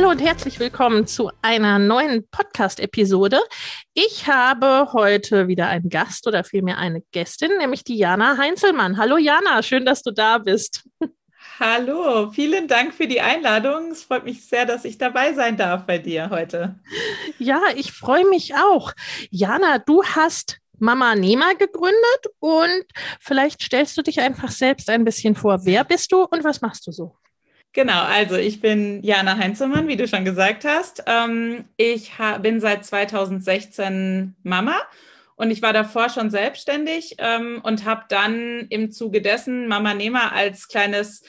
Hallo und herzlich willkommen zu einer neuen Podcast-Episode. Ich habe heute wieder einen Gast oder vielmehr eine Gästin, nämlich die Jana Heinzelmann. Hallo Jana, schön, dass du da bist. Hallo, vielen Dank für die Einladung. Es freut mich sehr, dass ich dabei sein darf bei dir heute. Ja, ich freue mich auch. Jana, du hast Mama Nema gegründet und vielleicht stellst du dich einfach selbst ein bisschen vor. Wer bist du und was machst du so? Genau, also ich bin Jana Heinzelmann, wie du schon gesagt hast. Ähm, ich bin seit 2016 Mama und ich war davor schon selbstständig ähm, und habe dann im Zuge dessen Mama Nema als kleines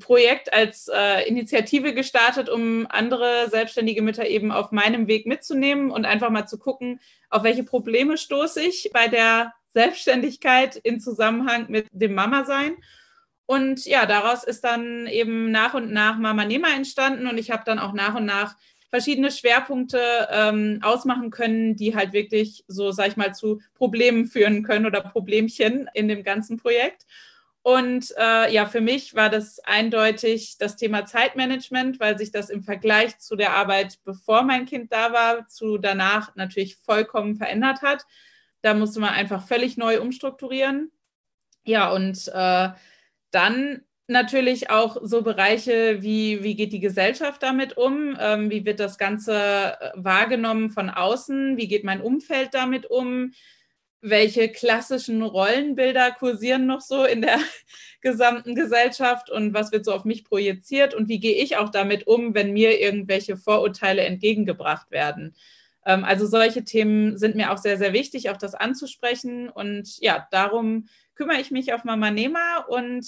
Projekt als äh, Initiative gestartet, um andere selbstständige Mütter eben auf meinem Weg mitzunehmen und einfach mal zu gucken, auf welche Probleme stoße ich bei der Selbstständigkeit in Zusammenhang mit dem Mama-Sein. Und ja, daraus ist dann eben nach und nach Mama Nehmer entstanden und ich habe dann auch nach und nach verschiedene Schwerpunkte ähm, ausmachen können, die halt wirklich so, sag ich mal, zu Problemen führen können oder Problemchen in dem ganzen Projekt. Und äh, ja, für mich war das eindeutig das Thema Zeitmanagement, weil sich das im Vergleich zu der Arbeit, bevor mein Kind da war, zu danach natürlich vollkommen verändert hat. Da musste man einfach völlig neu umstrukturieren. Ja, und äh, dann natürlich auch so Bereiche wie, wie geht die Gesellschaft damit um? Ähm, wie wird das Ganze äh, wahrgenommen von außen? Wie geht mein Umfeld damit um? welche klassischen Rollenbilder kursieren noch so in der gesamten Gesellschaft und was wird so auf mich projiziert und wie gehe ich auch damit um, wenn mir irgendwelche Vorurteile entgegengebracht werden. Ähm, also solche Themen sind mir auch sehr, sehr wichtig, auch das anzusprechen und ja, darum kümmere ich mich auf Mama Nema und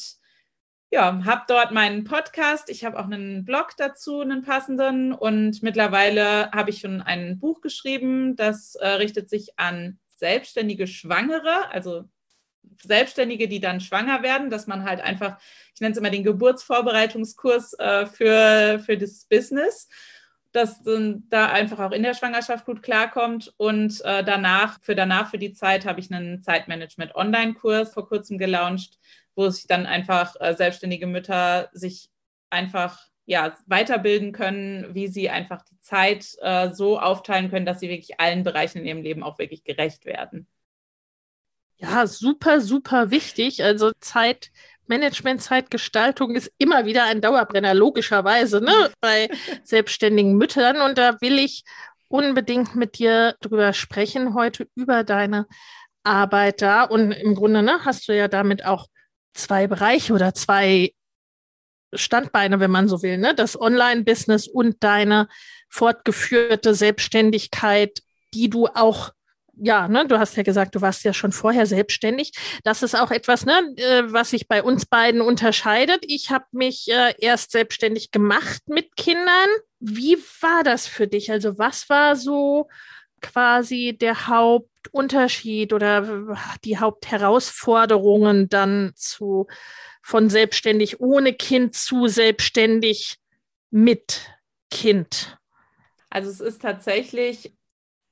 ja, habe dort meinen Podcast. Ich habe auch einen Blog dazu, einen passenden. Und mittlerweile habe ich schon ein Buch geschrieben, das äh, richtet sich an selbstständige Schwangere, also Selbstständige, die dann schwanger werden, dass man halt einfach, ich nenne es immer den Geburtsvorbereitungskurs äh, für, für das Business, dass da einfach auch in der Schwangerschaft gut klarkommt. Und äh, danach, für danach, für die Zeit, habe ich einen Zeitmanagement-Online-Kurs vor kurzem gelauncht, wo sich dann einfach äh, selbstständige Mütter sich einfach ja, weiterbilden können, wie sie einfach die Zeit äh, so aufteilen können, dass sie wirklich allen Bereichen in ihrem Leben auch wirklich gerecht werden. Ja, super, super wichtig. Also Zeitmanagement, Zeitgestaltung ist immer wieder ein Dauerbrenner, logischerweise, ne, bei selbstständigen Müttern. Und da will ich unbedingt mit dir drüber sprechen heute über deine Arbeit da. Und im Grunde ne, hast du ja damit auch zwei Bereiche oder zwei Standbeine, wenn man so will, ne? Das Online-Business und deine fortgeführte Selbstständigkeit, die du auch ja, ne, du hast ja gesagt, du warst ja schon vorher selbstständig. Das ist auch etwas, ne, äh, was sich bei uns beiden unterscheidet. Ich habe mich äh, erst selbstständig gemacht mit Kindern. Wie war das für dich? Also was war so quasi der Hauptunterschied oder die Hauptherausforderungen dann zu von selbstständig ohne Kind zu selbstständig mit Kind? Also es ist tatsächlich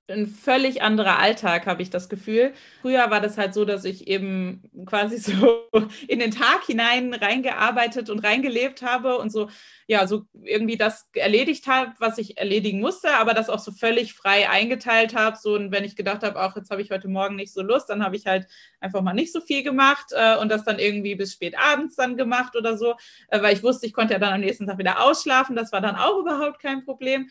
ein völlig anderer Alltag, habe ich das Gefühl. Früher war das halt so, dass ich eben quasi so in den Tag hinein reingearbeitet und reingelebt habe und so, ja, so irgendwie das erledigt habe, was ich erledigen musste, aber das auch so völlig frei eingeteilt habe. So, und wenn ich gedacht habe, auch jetzt habe ich heute Morgen nicht so Lust, dann habe ich halt einfach mal nicht so viel gemacht äh, und das dann irgendwie bis spät abends dann gemacht oder so, äh, weil ich wusste, ich konnte ja dann am nächsten Tag wieder ausschlafen. Das war dann auch überhaupt kein Problem.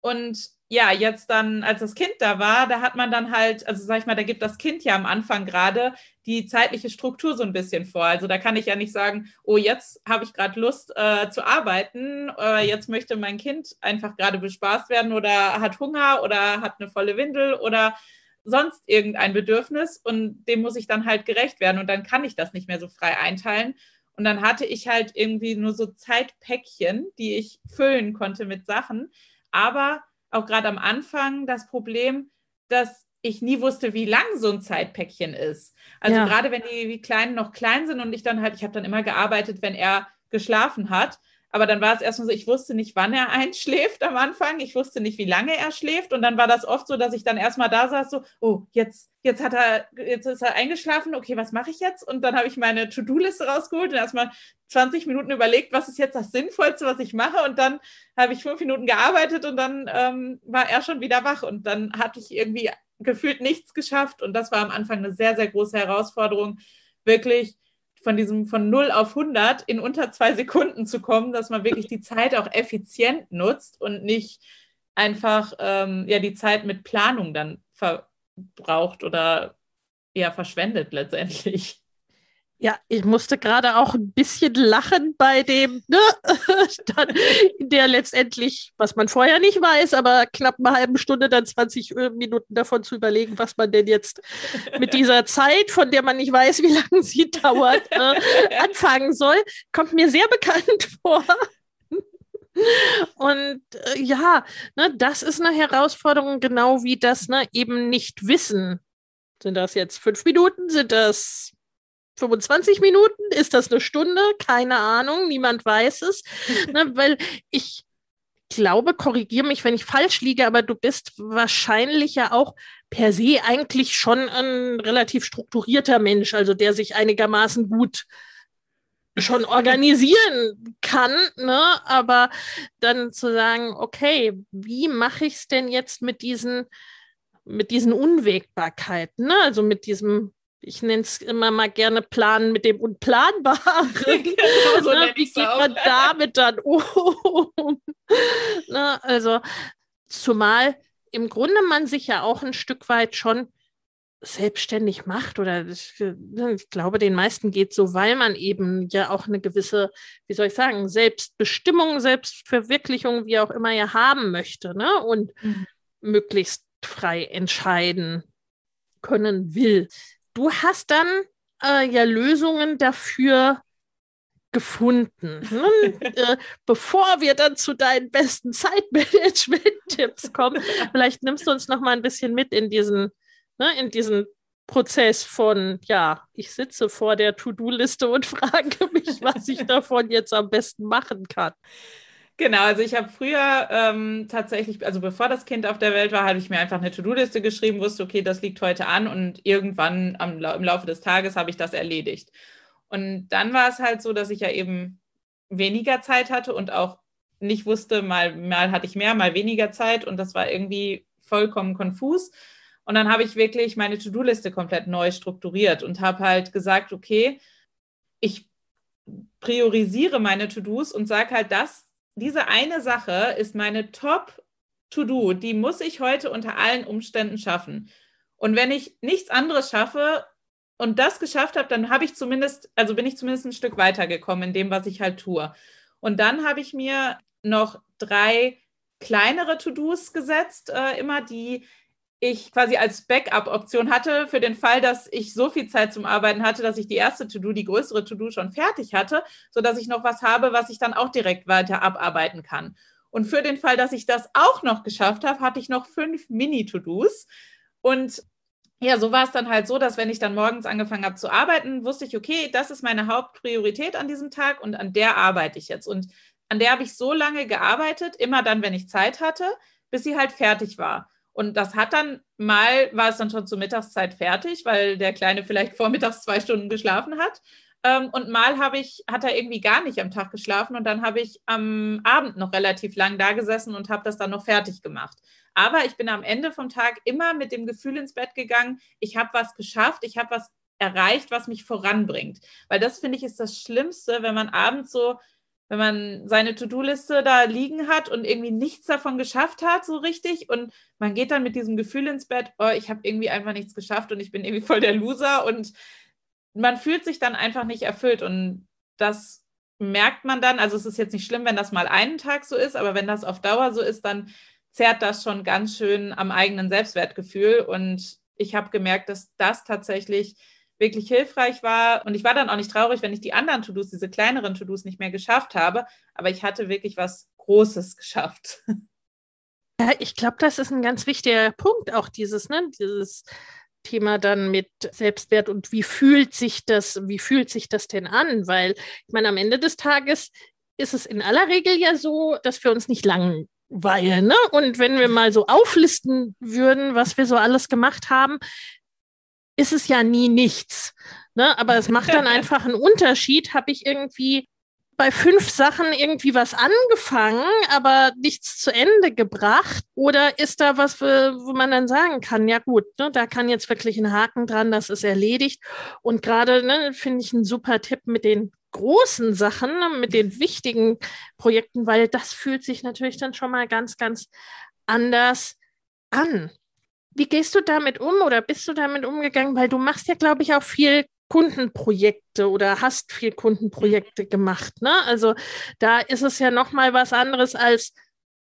Und ja, jetzt dann, als das Kind da war, da hat man dann halt, also sag ich mal, da gibt das Kind ja am Anfang gerade die zeitliche Struktur so ein bisschen vor. Also da kann ich ja nicht sagen, oh, jetzt habe ich gerade Lust äh, zu arbeiten, äh, jetzt möchte mein Kind einfach gerade bespaßt werden oder hat Hunger oder hat eine volle Windel oder sonst irgendein Bedürfnis und dem muss ich dann halt gerecht werden und dann kann ich das nicht mehr so frei einteilen. Und dann hatte ich halt irgendwie nur so Zeitpäckchen, die ich füllen konnte mit Sachen. Aber auch gerade am Anfang das Problem, dass ich nie wusste, wie lang so ein Zeitpäckchen ist. Also ja. gerade wenn die, die Kleinen noch klein sind und ich dann halt, ich habe dann immer gearbeitet, wenn er geschlafen hat. Aber dann war es erstmal so, ich wusste nicht, wann er einschläft am Anfang. Ich wusste nicht, wie lange er schläft. Und dann war das oft so, dass ich dann erstmal da saß, so, oh, jetzt, jetzt hat er, jetzt ist er eingeschlafen, okay, was mache ich jetzt? Und dann habe ich meine To-Do-Liste rausgeholt und erstmal 20 Minuten überlegt, was ist jetzt das Sinnvollste, was ich mache. Und dann habe ich fünf Minuten gearbeitet und dann ähm, war er schon wieder wach. Und dann hatte ich irgendwie gefühlt nichts geschafft. Und das war am Anfang eine sehr, sehr große Herausforderung, wirklich von diesem von 0 auf 100 in unter zwei Sekunden zu kommen, dass man wirklich die Zeit auch effizient nutzt und nicht einfach ähm, ja, die Zeit mit Planung dann verbraucht oder ja, verschwendet letztendlich. Ja, ich musste gerade auch ein bisschen lachen bei dem, ne, dann, der letztendlich, was man vorher nicht weiß, aber knapp eine halbe Stunde, dann 20 äh, Minuten davon zu überlegen, was man denn jetzt mit dieser Zeit, von der man nicht weiß, wie lange sie dauert, äh, anfangen soll, kommt mir sehr bekannt vor. Und äh, ja, ne, das ist eine Herausforderung, genau wie das ne, eben nicht wissen. Sind das jetzt fünf Minuten? Sind das 25 Minuten? Ist das eine Stunde? Keine Ahnung, niemand weiß es. ne, weil ich glaube, korrigiere mich, wenn ich falsch liege, aber du bist wahrscheinlich ja auch per se eigentlich schon ein relativ strukturierter Mensch, also der sich einigermaßen gut schon organisieren kann, ne? aber dann zu sagen, okay, wie mache ich es denn jetzt mit diesen, mit diesen Unwägbarkeiten, ne? also mit diesem ich nenne es immer mal gerne Planen mit dem Unplanbaren. genau, so ne, wie geht man damit dann um? ne, also, zumal im Grunde man sich ja auch ein Stück weit schon selbstständig macht oder ich, ne, ich glaube, den meisten geht so, weil man eben ja auch eine gewisse, wie soll ich sagen, Selbstbestimmung, Selbstverwirklichung, wie auch immer ja haben möchte ne? und mhm. möglichst frei entscheiden können will du hast dann äh, ja Lösungen dafür gefunden. Ne? äh, bevor wir dann zu deinen besten Zeitmanagement-Tipps kommen, vielleicht nimmst du uns noch mal ein bisschen mit in diesen, ne, in diesen Prozess von, ja, ich sitze vor der To-Do-Liste und frage mich, was ich davon jetzt am besten machen kann. Genau, also ich habe früher ähm, tatsächlich, also bevor das Kind auf der Welt war, habe ich mir einfach eine To-Do-Liste geschrieben, wusste, okay, das liegt heute an und irgendwann am, im Laufe des Tages habe ich das erledigt. Und dann war es halt so, dass ich ja eben weniger Zeit hatte und auch nicht wusste, mal, mal hatte ich mehr, mal weniger Zeit und das war irgendwie vollkommen konfus. Und dann habe ich wirklich meine To-Do-Liste komplett neu strukturiert und habe halt gesagt, okay, ich priorisiere meine To-Dos und sage halt, das diese eine Sache ist meine Top-To-Do. Die muss ich heute unter allen Umständen schaffen. Und wenn ich nichts anderes schaffe und das geschafft habe, dann habe ich zumindest, also bin ich zumindest ein Stück weitergekommen in dem, was ich halt tue. Und dann habe ich mir noch drei kleinere To-Dos gesetzt, äh, immer die ich quasi als Backup-Option hatte für den Fall, dass ich so viel Zeit zum Arbeiten hatte, dass ich die erste To-Do, die größere To-Do schon fertig hatte, sodass ich noch was habe, was ich dann auch direkt weiter abarbeiten kann. Und für den Fall, dass ich das auch noch geschafft habe, hatte ich noch fünf Mini-To-Dos. Und ja, so war es dann halt so, dass wenn ich dann morgens angefangen habe zu arbeiten, wusste ich, okay, das ist meine Hauptpriorität an diesem Tag und an der arbeite ich jetzt. Und an der habe ich so lange gearbeitet, immer dann, wenn ich Zeit hatte, bis sie halt fertig war. Und das hat dann mal, war es dann schon zur Mittagszeit fertig, weil der Kleine vielleicht vormittags zwei Stunden geschlafen hat. Ähm, und mal habe ich, hat er irgendwie gar nicht am Tag geschlafen und dann habe ich am Abend noch relativ lang da gesessen und habe das dann noch fertig gemacht. Aber ich bin am Ende vom Tag immer mit dem Gefühl ins Bett gegangen, ich habe was geschafft, ich habe was erreicht, was mich voranbringt. Weil das finde ich ist das Schlimmste, wenn man abends so, wenn man seine To-Do-Liste da liegen hat und irgendwie nichts davon geschafft hat, so richtig. Und man geht dann mit diesem Gefühl ins Bett, oh, ich habe irgendwie einfach nichts geschafft und ich bin irgendwie voll der Loser und man fühlt sich dann einfach nicht erfüllt. Und das merkt man dann, also es ist jetzt nicht schlimm, wenn das mal einen Tag so ist, aber wenn das auf Dauer so ist, dann zerrt das schon ganz schön am eigenen Selbstwertgefühl. Und ich habe gemerkt, dass das tatsächlich wirklich hilfreich war. Und ich war dann auch nicht traurig, wenn ich die anderen To-Dos, diese kleineren To-Dos nicht mehr geschafft habe. Aber ich hatte wirklich was Großes geschafft. Ja, ich glaube, das ist ein ganz wichtiger Punkt, auch dieses, ne, dieses Thema dann mit Selbstwert und wie fühlt sich das, wie fühlt sich das denn an? Weil ich meine, am Ende des Tages ist es in aller Regel ja so, dass wir uns nicht langweilen. Ne? Und wenn wir mal so auflisten würden, was wir so alles gemacht haben, ist es ja nie nichts. Ne? Aber es macht dann einfach einen Unterschied. Habe ich irgendwie bei fünf Sachen irgendwie was angefangen, aber nichts zu Ende gebracht? Oder ist da was, wo man dann sagen kann, ja gut, ne, da kann jetzt wirklich ein Haken dran, das ist erledigt. Und gerade ne, finde ich einen super Tipp mit den großen Sachen, ne, mit den wichtigen Projekten, weil das fühlt sich natürlich dann schon mal ganz, ganz anders an. Wie gehst du damit um oder bist du damit umgegangen? Weil du machst ja, glaube ich, auch viel Kundenprojekte oder hast viel Kundenprojekte gemacht. Ne? Also da ist es ja noch mal was anderes als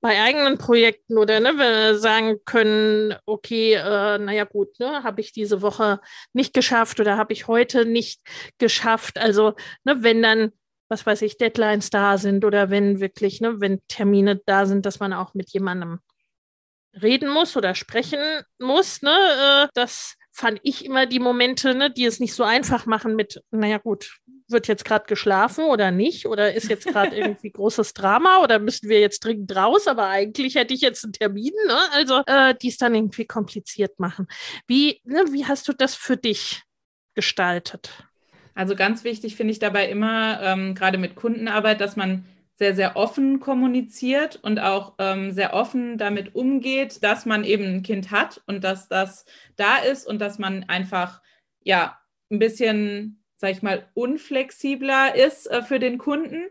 bei eigenen Projekten oder ne, wir sagen können, okay, äh, naja gut, ne, habe ich diese Woche nicht geschafft oder habe ich heute nicht geschafft. Also ne, wenn dann, was weiß ich, Deadlines da sind oder wenn wirklich, ne, wenn Termine da sind, dass man auch mit jemandem reden muss oder sprechen muss, ne, äh, das fand ich immer die Momente, ne, die es nicht so einfach machen mit, naja gut, wird jetzt gerade geschlafen oder nicht? Oder ist jetzt gerade irgendwie großes Drama oder müssen wir jetzt dringend raus? Aber eigentlich hätte ich jetzt einen Termin, ne? Also äh, die es dann irgendwie kompliziert machen. Wie, ne, wie hast du das für dich gestaltet? Also ganz wichtig finde ich dabei immer, ähm, gerade mit Kundenarbeit, dass man sehr, sehr offen kommuniziert und auch ähm, sehr offen damit umgeht, dass man eben ein Kind hat und dass das da ist und dass man einfach, ja, ein bisschen, sag ich mal, unflexibler ist äh, für den Kunden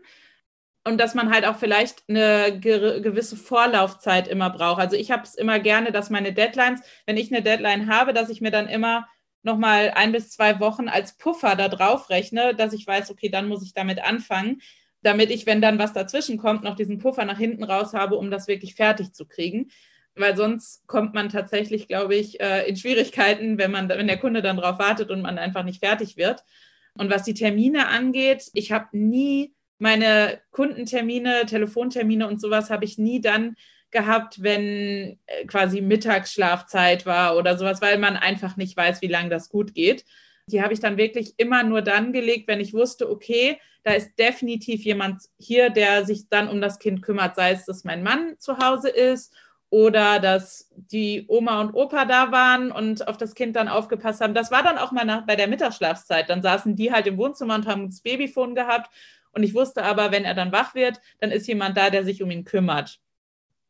und dass man halt auch vielleicht eine ge gewisse Vorlaufzeit immer braucht. Also ich habe es immer gerne, dass meine Deadlines, wenn ich eine Deadline habe, dass ich mir dann immer nochmal ein bis zwei Wochen als Puffer da drauf rechne, dass ich weiß, okay, dann muss ich damit anfangen damit ich, wenn dann was dazwischen kommt, noch diesen Puffer nach hinten raus habe, um das wirklich fertig zu kriegen. Weil sonst kommt man tatsächlich, glaube ich, äh, in Schwierigkeiten, wenn, man, wenn der Kunde dann drauf wartet und man einfach nicht fertig wird. Und was die Termine angeht, ich habe nie meine Kundentermine, Telefontermine und sowas habe ich nie dann gehabt, wenn äh, quasi Mittagsschlafzeit war oder sowas, weil man einfach nicht weiß, wie lange das gut geht. Die habe ich dann wirklich immer nur dann gelegt, wenn ich wusste, okay, da ist definitiv jemand hier, der sich dann um das Kind kümmert, sei es, dass mein Mann zu Hause ist oder dass die Oma und Opa da waren und auf das Kind dann aufgepasst haben. Das war dann auch mal nach, bei der Mittagsschlafzeit. Dann saßen die halt im Wohnzimmer und haben das Babyphone gehabt. Und ich wusste aber, wenn er dann wach wird, dann ist jemand da, der sich um ihn kümmert.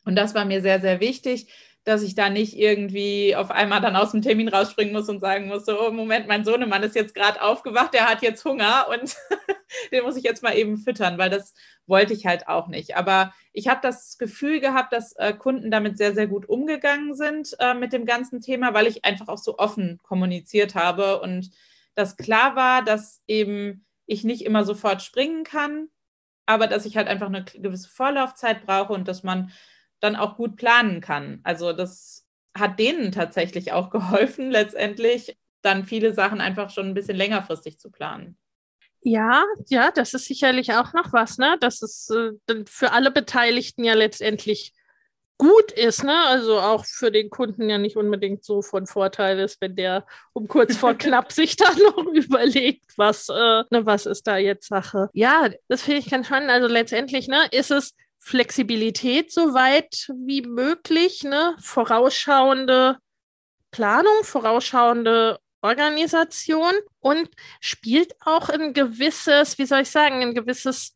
Und das war mir sehr, sehr wichtig, dass ich da nicht irgendwie auf einmal dann aus dem Termin rausspringen muss und sagen muss, so, oh, Moment, mein Sohnemann ist jetzt gerade aufgewacht, der hat jetzt Hunger und den muss ich jetzt mal eben füttern, weil das wollte ich halt auch nicht. Aber ich habe das Gefühl gehabt, dass äh, Kunden damit sehr, sehr gut umgegangen sind äh, mit dem ganzen Thema, weil ich einfach auch so offen kommuniziert habe und das klar war, dass eben ich nicht immer sofort springen kann, aber dass ich halt einfach eine gewisse Vorlaufzeit brauche und dass man dann auch gut planen kann. Also das hat denen tatsächlich auch geholfen, letztendlich dann viele Sachen einfach schon ein bisschen längerfristig zu planen. Ja, ja, das ist sicherlich auch noch was, ne? Dass es äh, für alle Beteiligten ja letztendlich gut ist, ne? Also auch für den Kunden ja nicht unbedingt so von Vorteil ist, wenn der um kurz vor knapp sich dann noch überlegt, was, äh, ne, was ist da jetzt Sache. Ja, das finde ich ganz spannend. Also letztendlich, ne, ist es Flexibilität so weit wie möglich, ne? vorausschauende Planung, vorausschauende Organisation und spielt auch ein gewisses, wie soll ich sagen, ein gewisses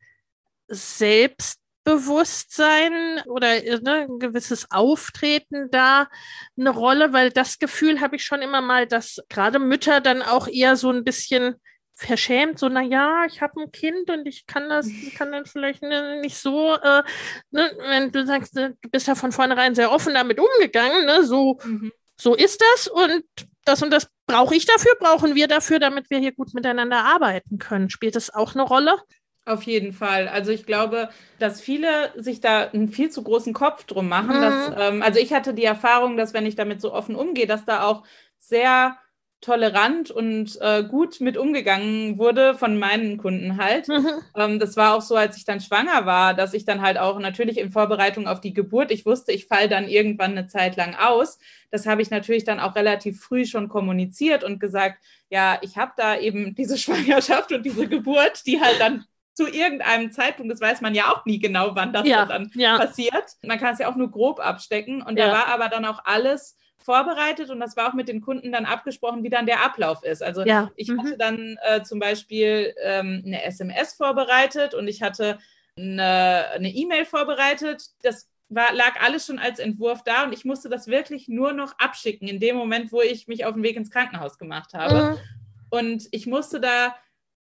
Selbstbewusstsein oder ne, ein gewisses Auftreten da eine Rolle, weil das Gefühl habe ich schon immer mal, dass gerade Mütter dann auch eher so ein bisschen verschämt, so, na ja, ich habe ein Kind und ich kann das, kann dann vielleicht ne, nicht so, äh, ne, wenn du sagst, ne, du bist ja von vornherein sehr offen damit umgegangen, ne, so, mhm. so ist das und das und das brauche ich dafür, brauchen wir dafür, damit wir hier gut miteinander arbeiten können. Spielt das auch eine Rolle? Auf jeden Fall. Also ich glaube, dass viele sich da einen viel zu großen Kopf drum machen. Mhm. Dass, ähm, also ich hatte die Erfahrung, dass wenn ich damit so offen umgehe, dass da auch sehr tolerant und äh, gut mit umgegangen wurde von meinen Kunden halt. Mhm. Ähm, das war auch so, als ich dann schwanger war, dass ich dann halt auch natürlich in Vorbereitung auf die Geburt, ich wusste, ich falle dann irgendwann eine Zeit lang aus. Das habe ich natürlich dann auch relativ früh schon kommuniziert und gesagt, ja, ich habe da eben diese Schwangerschaft und diese Geburt, die halt dann zu irgendeinem Zeitpunkt, das weiß man ja auch nie genau, wann das ja, dann ja. passiert. Man kann es ja auch nur grob abstecken. Und ja. da war aber dann auch alles vorbereitet und das war auch mit den Kunden dann abgesprochen, wie dann der Ablauf ist. Also ja. ich mhm. hatte dann äh, zum Beispiel ähm, eine SMS vorbereitet und ich hatte eine E-Mail vorbereitet. Das war, lag alles schon als Entwurf da und ich musste das wirklich nur noch abschicken in dem Moment, wo ich mich auf den Weg ins Krankenhaus gemacht habe. Mhm. Und ich musste da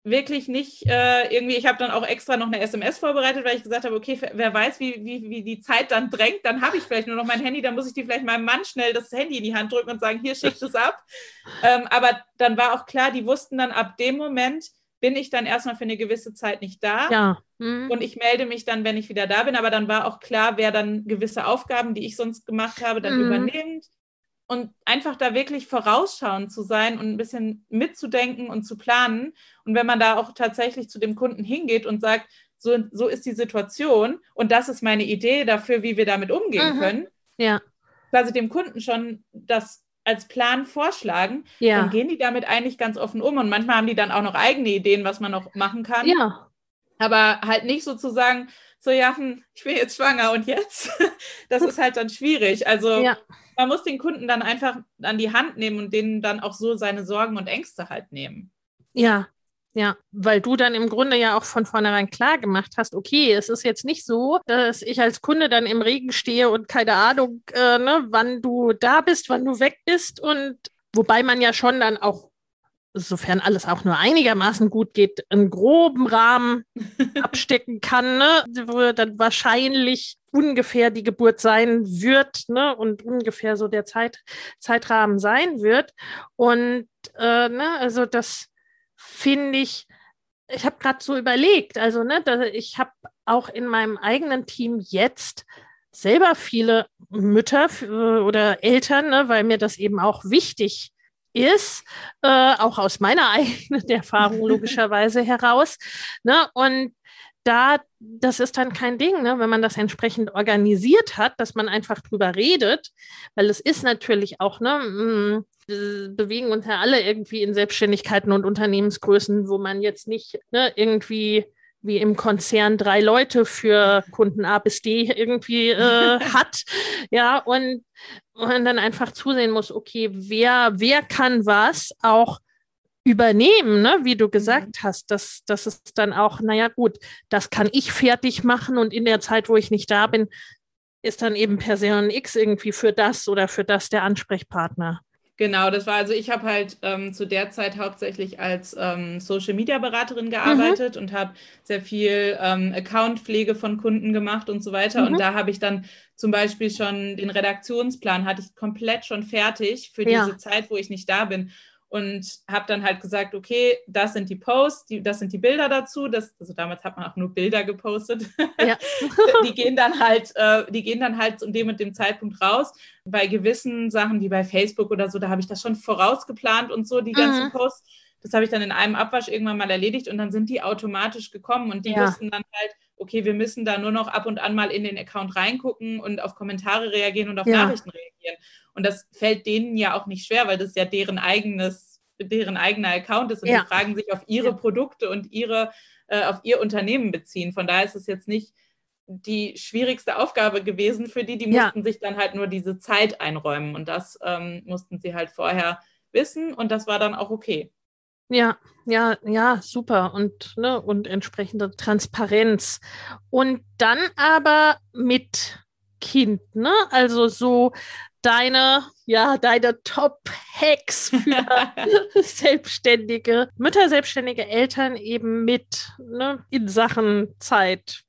wirklich nicht äh, irgendwie, ich habe dann auch extra noch eine SMS vorbereitet, weil ich gesagt habe, okay, wer weiß, wie, wie, wie die Zeit dann drängt, dann habe ich vielleicht nur noch mein Handy, dann muss ich die vielleicht meinem Mann schnell das Handy in die Hand drücken und sagen, hier schickt es ab. ähm, aber dann war auch klar, die wussten dann ab dem Moment, bin ich dann erstmal für eine gewisse Zeit nicht da. Ja. Mhm. Und ich melde mich dann, wenn ich wieder da bin. Aber dann war auch klar, wer dann gewisse Aufgaben, die ich sonst gemacht habe, dann mhm. übernimmt und einfach da wirklich vorausschauend zu sein und ein bisschen mitzudenken und zu planen. Und wenn man da auch tatsächlich zu dem Kunden hingeht und sagt, so, so ist die Situation und das ist meine Idee dafür, wie wir damit umgehen mhm. können, ja. quasi dem Kunden schon das als Plan vorschlagen, ja. dann gehen die damit eigentlich ganz offen um. Und manchmal haben die dann auch noch eigene Ideen, was man noch machen kann. Ja. Aber halt nicht sozusagen, so ja, hm, ich bin jetzt schwanger und jetzt. das ist halt dann schwierig. Also ja man muss den Kunden dann einfach an die Hand nehmen und denen dann auch so seine Sorgen und Ängste halt nehmen. Ja, ja, weil du dann im Grunde ja auch von vornherein klar gemacht hast, okay, es ist jetzt nicht so, dass ich als Kunde dann im Regen stehe und keine Ahnung, äh, ne, wann du da bist, wann du weg bist und wobei man ja schon dann auch sofern alles auch nur einigermaßen gut geht, einen groben Rahmen abstecken kann, ne, wo dann wahrscheinlich ungefähr die Geburt sein wird ne, und ungefähr so der Zeit, Zeitrahmen sein wird. Und äh, ne, also das finde ich, ich habe gerade so überlegt, also ne, da, ich habe auch in meinem eigenen Team jetzt selber viele Mütter oder Eltern, ne, weil mir das eben auch wichtig ist, äh, auch aus meiner eigenen Erfahrung logischerweise heraus. Ne? Und da, das ist dann kein Ding, ne? wenn man das entsprechend organisiert hat, dass man einfach drüber redet, weil es ist natürlich auch, ne, mh, mm, bewegen uns ja alle irgendwie in Selbstständigkeiten und Unternehmensgrößen, wo man jetzt nicht ne, irgendwie wie im Konzern drei Leute für Kunden A bis D irgendwie äh, hat. Ja, und, und dann einfach zusehen muss, okay, wer, wer kann was auch übernehmen, ne? wie du mhm. gesagt hast, dass das ist dann auch, naja gut, das kann ich fertig machen und in der Zeit, wo ich nicht da bin, ist dann eben Person X irgendwie für das oder für das der Ansprechpartner. Genau, das war also, ich habe halt ähm, zu der Zeit hauptsächlich als ähm, Social Media Beraterin gearbeitet mhm. und habe sehr viel ähm, Accountpflege von Kunden gemacht und so weiter. Mhm. Und da habe ich dann zum Beispiel schon den Redaktionsplan, hatte ich komplett schon fertig für ja. diese Zeit, wo ich nicht da bin und habe dann halt gesagt, okay, das sind die Posts, die, das sind die Bilder dazu. Das, also damals hat man auch nur Bilder gepostet. Ja. die gehen dann halt, äh, die gehen dann halt zu dem und dem Zeitpunkt raus. Bei gewissen Sachen wie bei Facebook oder so, da habe ich das schon vorausgeplant und so, die ganzen mhm. Posts. Das habe ich dann in einem Abwasch irgendwann mal erledigt und dann sind die automatisch gekommen und die ja. wussten dann halt, okay, wir müssen da nur noch ab und an mal in den Account reingucken und auf Kommentare reagieren und auf ja. Nachrichten reagieren. Und das fällt denen ja auch nicht schwer, weil das ja deren eigenes, deren eigener Account ist und ja. die fragen sich auf ihre. Produkte und ihre, äh, auf ihr Unternehmen beziehen. Von daher ist es jetzt nicht die schwierigste Aufgabe gewesen für die. Die mussten ja. sich dann halt nur diese Zeit einräumen und das ähm, mussten sie halt vorher wissen und das war dann auch okay. Ja, ja, ja, super und ne, und entsprechende Transparenz und dann aber mit Kind, ne? Also so deine, ja, deine Top-Hacks für selbstständige Mütter, selbstständige Eltern eben mit ne, in Sachen Zeit,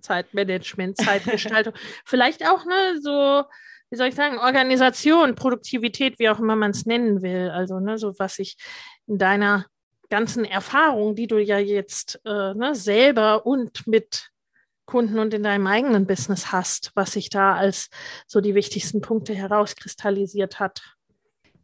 Zeitmanagement, Zeitgestaltung. Vielleicht auch ne, so, wie soll ich sagen, Organisation, Produktivität, wie auch immer man es nennen will. Also ne, so was ich in deiner ganzen Erfahrung, die du ja jetzt äh, ne, selber und mit Kunden und in deinem eigenen Business hast, was sich da als so die wichtigsten Punkte herauskristallisiert hat.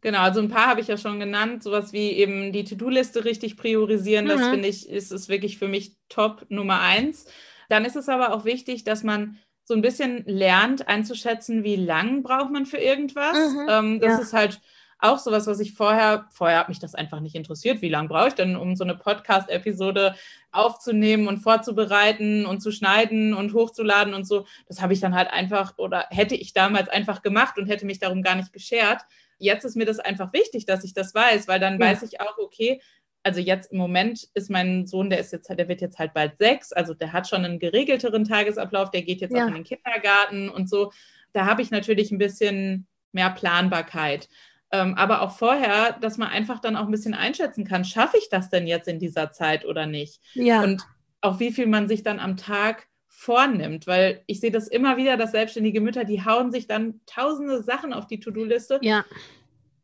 Genau, also ein paar habe ich ja schon genannt, sowas wie eben die To-Do-Liste richtig priorisieren, mhm. das finde ich, ist, ist wirklich für mich Top Nummer eins. Dann ist es aber auch wichtig, dass man so ein bisschen lernt einzuschätzen, wie lang braucht man für irgendwas. Mhm. Ähm, das ja. ist halt auch sowas, was ich vorher, vorher hat mich das einfach nicht interessiert. Wie lange brauche ich denn, um so eine Podcast-Episode aufzunehmen und vorzubereiten und zu schneiden und hochzuladen und so? Das habe ich dann halt einfach oder hätte ich damals einfach gemacht und hätte mich darum gar nicht geschert. Jetzt ist mir das einfach wichtig, dass ich das weiß, weil dann ja. weiß ich auch, okay, also jetzt im Moment ist mein Sohn, der ist jetzt, der wird jetzt halt bald sechs, also der hat schon einen geregelteren Tagesablauf, der geht jetzt ja. auch in den Kindergarten und so. Da habe ich natürlich ein bisschen mehr Planbarkeit. Ähm, aber auch vorher, dass man einfach dann auch ein bisschen einschätzen kann, schaffe ich das denn jetzt in dieser Zeit oder nicht? Ja. Und auch wie viel man sich dann am Tag vornimmt, weil ich sehe das immer wieder, dass selbstständige Mütter, die hauen sich dann tausende Sachen auf die To-Do-Liste, ja.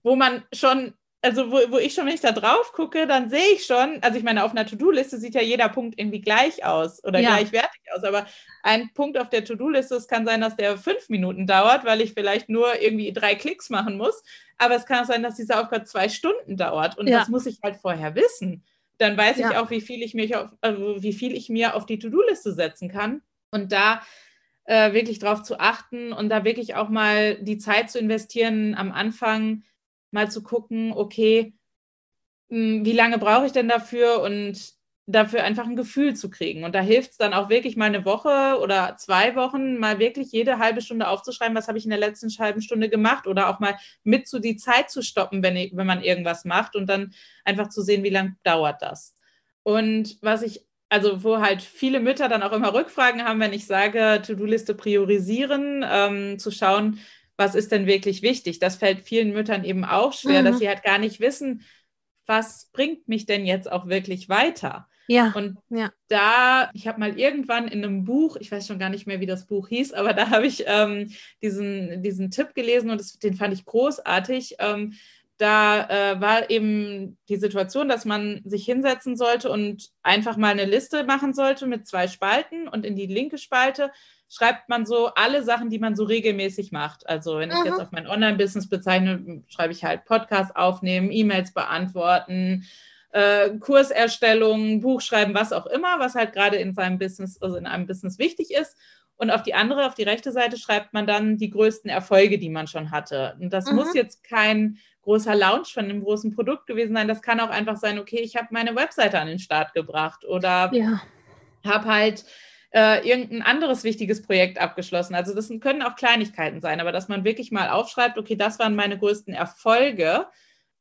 wo man schon also wo, wo ich schon, wenn ich da drauf gucke, dann sehe ich schon, also ich meine, auf einer To-Do-Liste sieht ja jeder Punkt irgendwie gleich aus oder ja. gleichwertig aus, aber ein Punkt auf der To-Do-Liste, es kann sein, dass der fünf Minuten dauert, weil ich vielleicht nur irgendwie drei Klicks machen muss, aber es kann auch sein, dass diese Aufgabe zwei Stunden dauert und ja. das muss ich halt vorher wissen. Dann weiß ja. ich auch, wie viel ich, mir auf, also wie viel ich mir auf die To-Do-Liste setzen kann und da äh, wirklich drauf zu achten und da wirklich auch mal die Zeit zu investieren am Anfang, mal zu gucken, okay, hm, wie lange brauche ich denn dafür und dafür einfach ein Gefühl zu kriegen. Und da hilft es dann auch wirklich mal eine Woche oder zwei Wochen, mal wirklich jede halbe Stunde aufzuschreiben, was habe ich in der letzten halben Stunde gemacht oder auch mal mit zu die Zeit zu stoppen, wenn, ich, wenn man irgendwas macht und dann einfach zu sehen, wie lange dauert das. Und was ich, also wo halt viele Mütter dann auch immer Rückfragen haben, wenn ich sage, To-Do-Liste priorisieren, ähm, zu schauen, was ist denn wirklich wichtig? Das fällt vielen Müttern eben auch schwer, mhm. dass sie halt gar nicht wissen, was bringt mich denn jetzt auch wirklich weiter? Ja. Und ja. da, ich habe mal irgendwann in einem Buch, ich weiß schon gar nicht mehr, wie das Buch hieß, aber da habe ich ähm, diesen, diesen Tipp gelesen und das, den fand ich großartig. Ähm, da äh, war eben die Situation, dass man sich hinsetzen sollte und einfach mal eine Liste machen sollte mit zwei Spalten und in die linke Spalte schreibt man so alle Sachen, die man so regelmäßig macht. Also wenn ich mhm. jetzt auf mein Online-Business bezeichne, schreibe ich halt Podcast aufnehmen, E-Mails beantworten, äh, Kurserstellung, Buchschreiben, was auch immer, was halt gerade in seinem Business, also in einem Business wichtig ist. Und auf die andere, auf die rechte Seite schreibt man dann die größten Erfolge, die man schon hatte. Und das mhm. muss jetzt kein großer Launch von einem großen Produkt gewesen sein. Das kann auch einfach sein, okay, ich habe meine Webseite an den Start gebracht oder ja. habe halt äh, irgendein anderes wichtiges Projekt abgeschlossen. Also das können auch Kleinigkeiten sein, aber dass man wirklich mal aufschreibt, okay, das waren meine größten Erfolge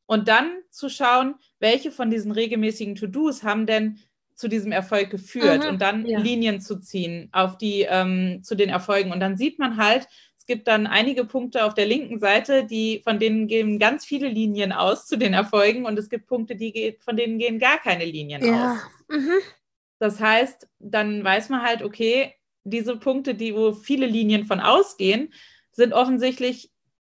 und dann zu schauen, welche von diesen regelmäßigen To-Dos haben denn zu diesem Erfolg geführt Aha, und dann ja. Linien zu ziehen auf die ähm, zu den Erfolgen und dann sieht man halt, es gibt dann einige Punkte auf der linken Seite, die von denen gehen ganz viele Linien aus zu den Erfolgen und es gibt Punkte, die von denen gehen gar keine Linien ja. aus. Mhm. Das heißt, dann weiß man halt, okay, diese Punkte, die wo viele Linien von ausgehen, sind offensichtlich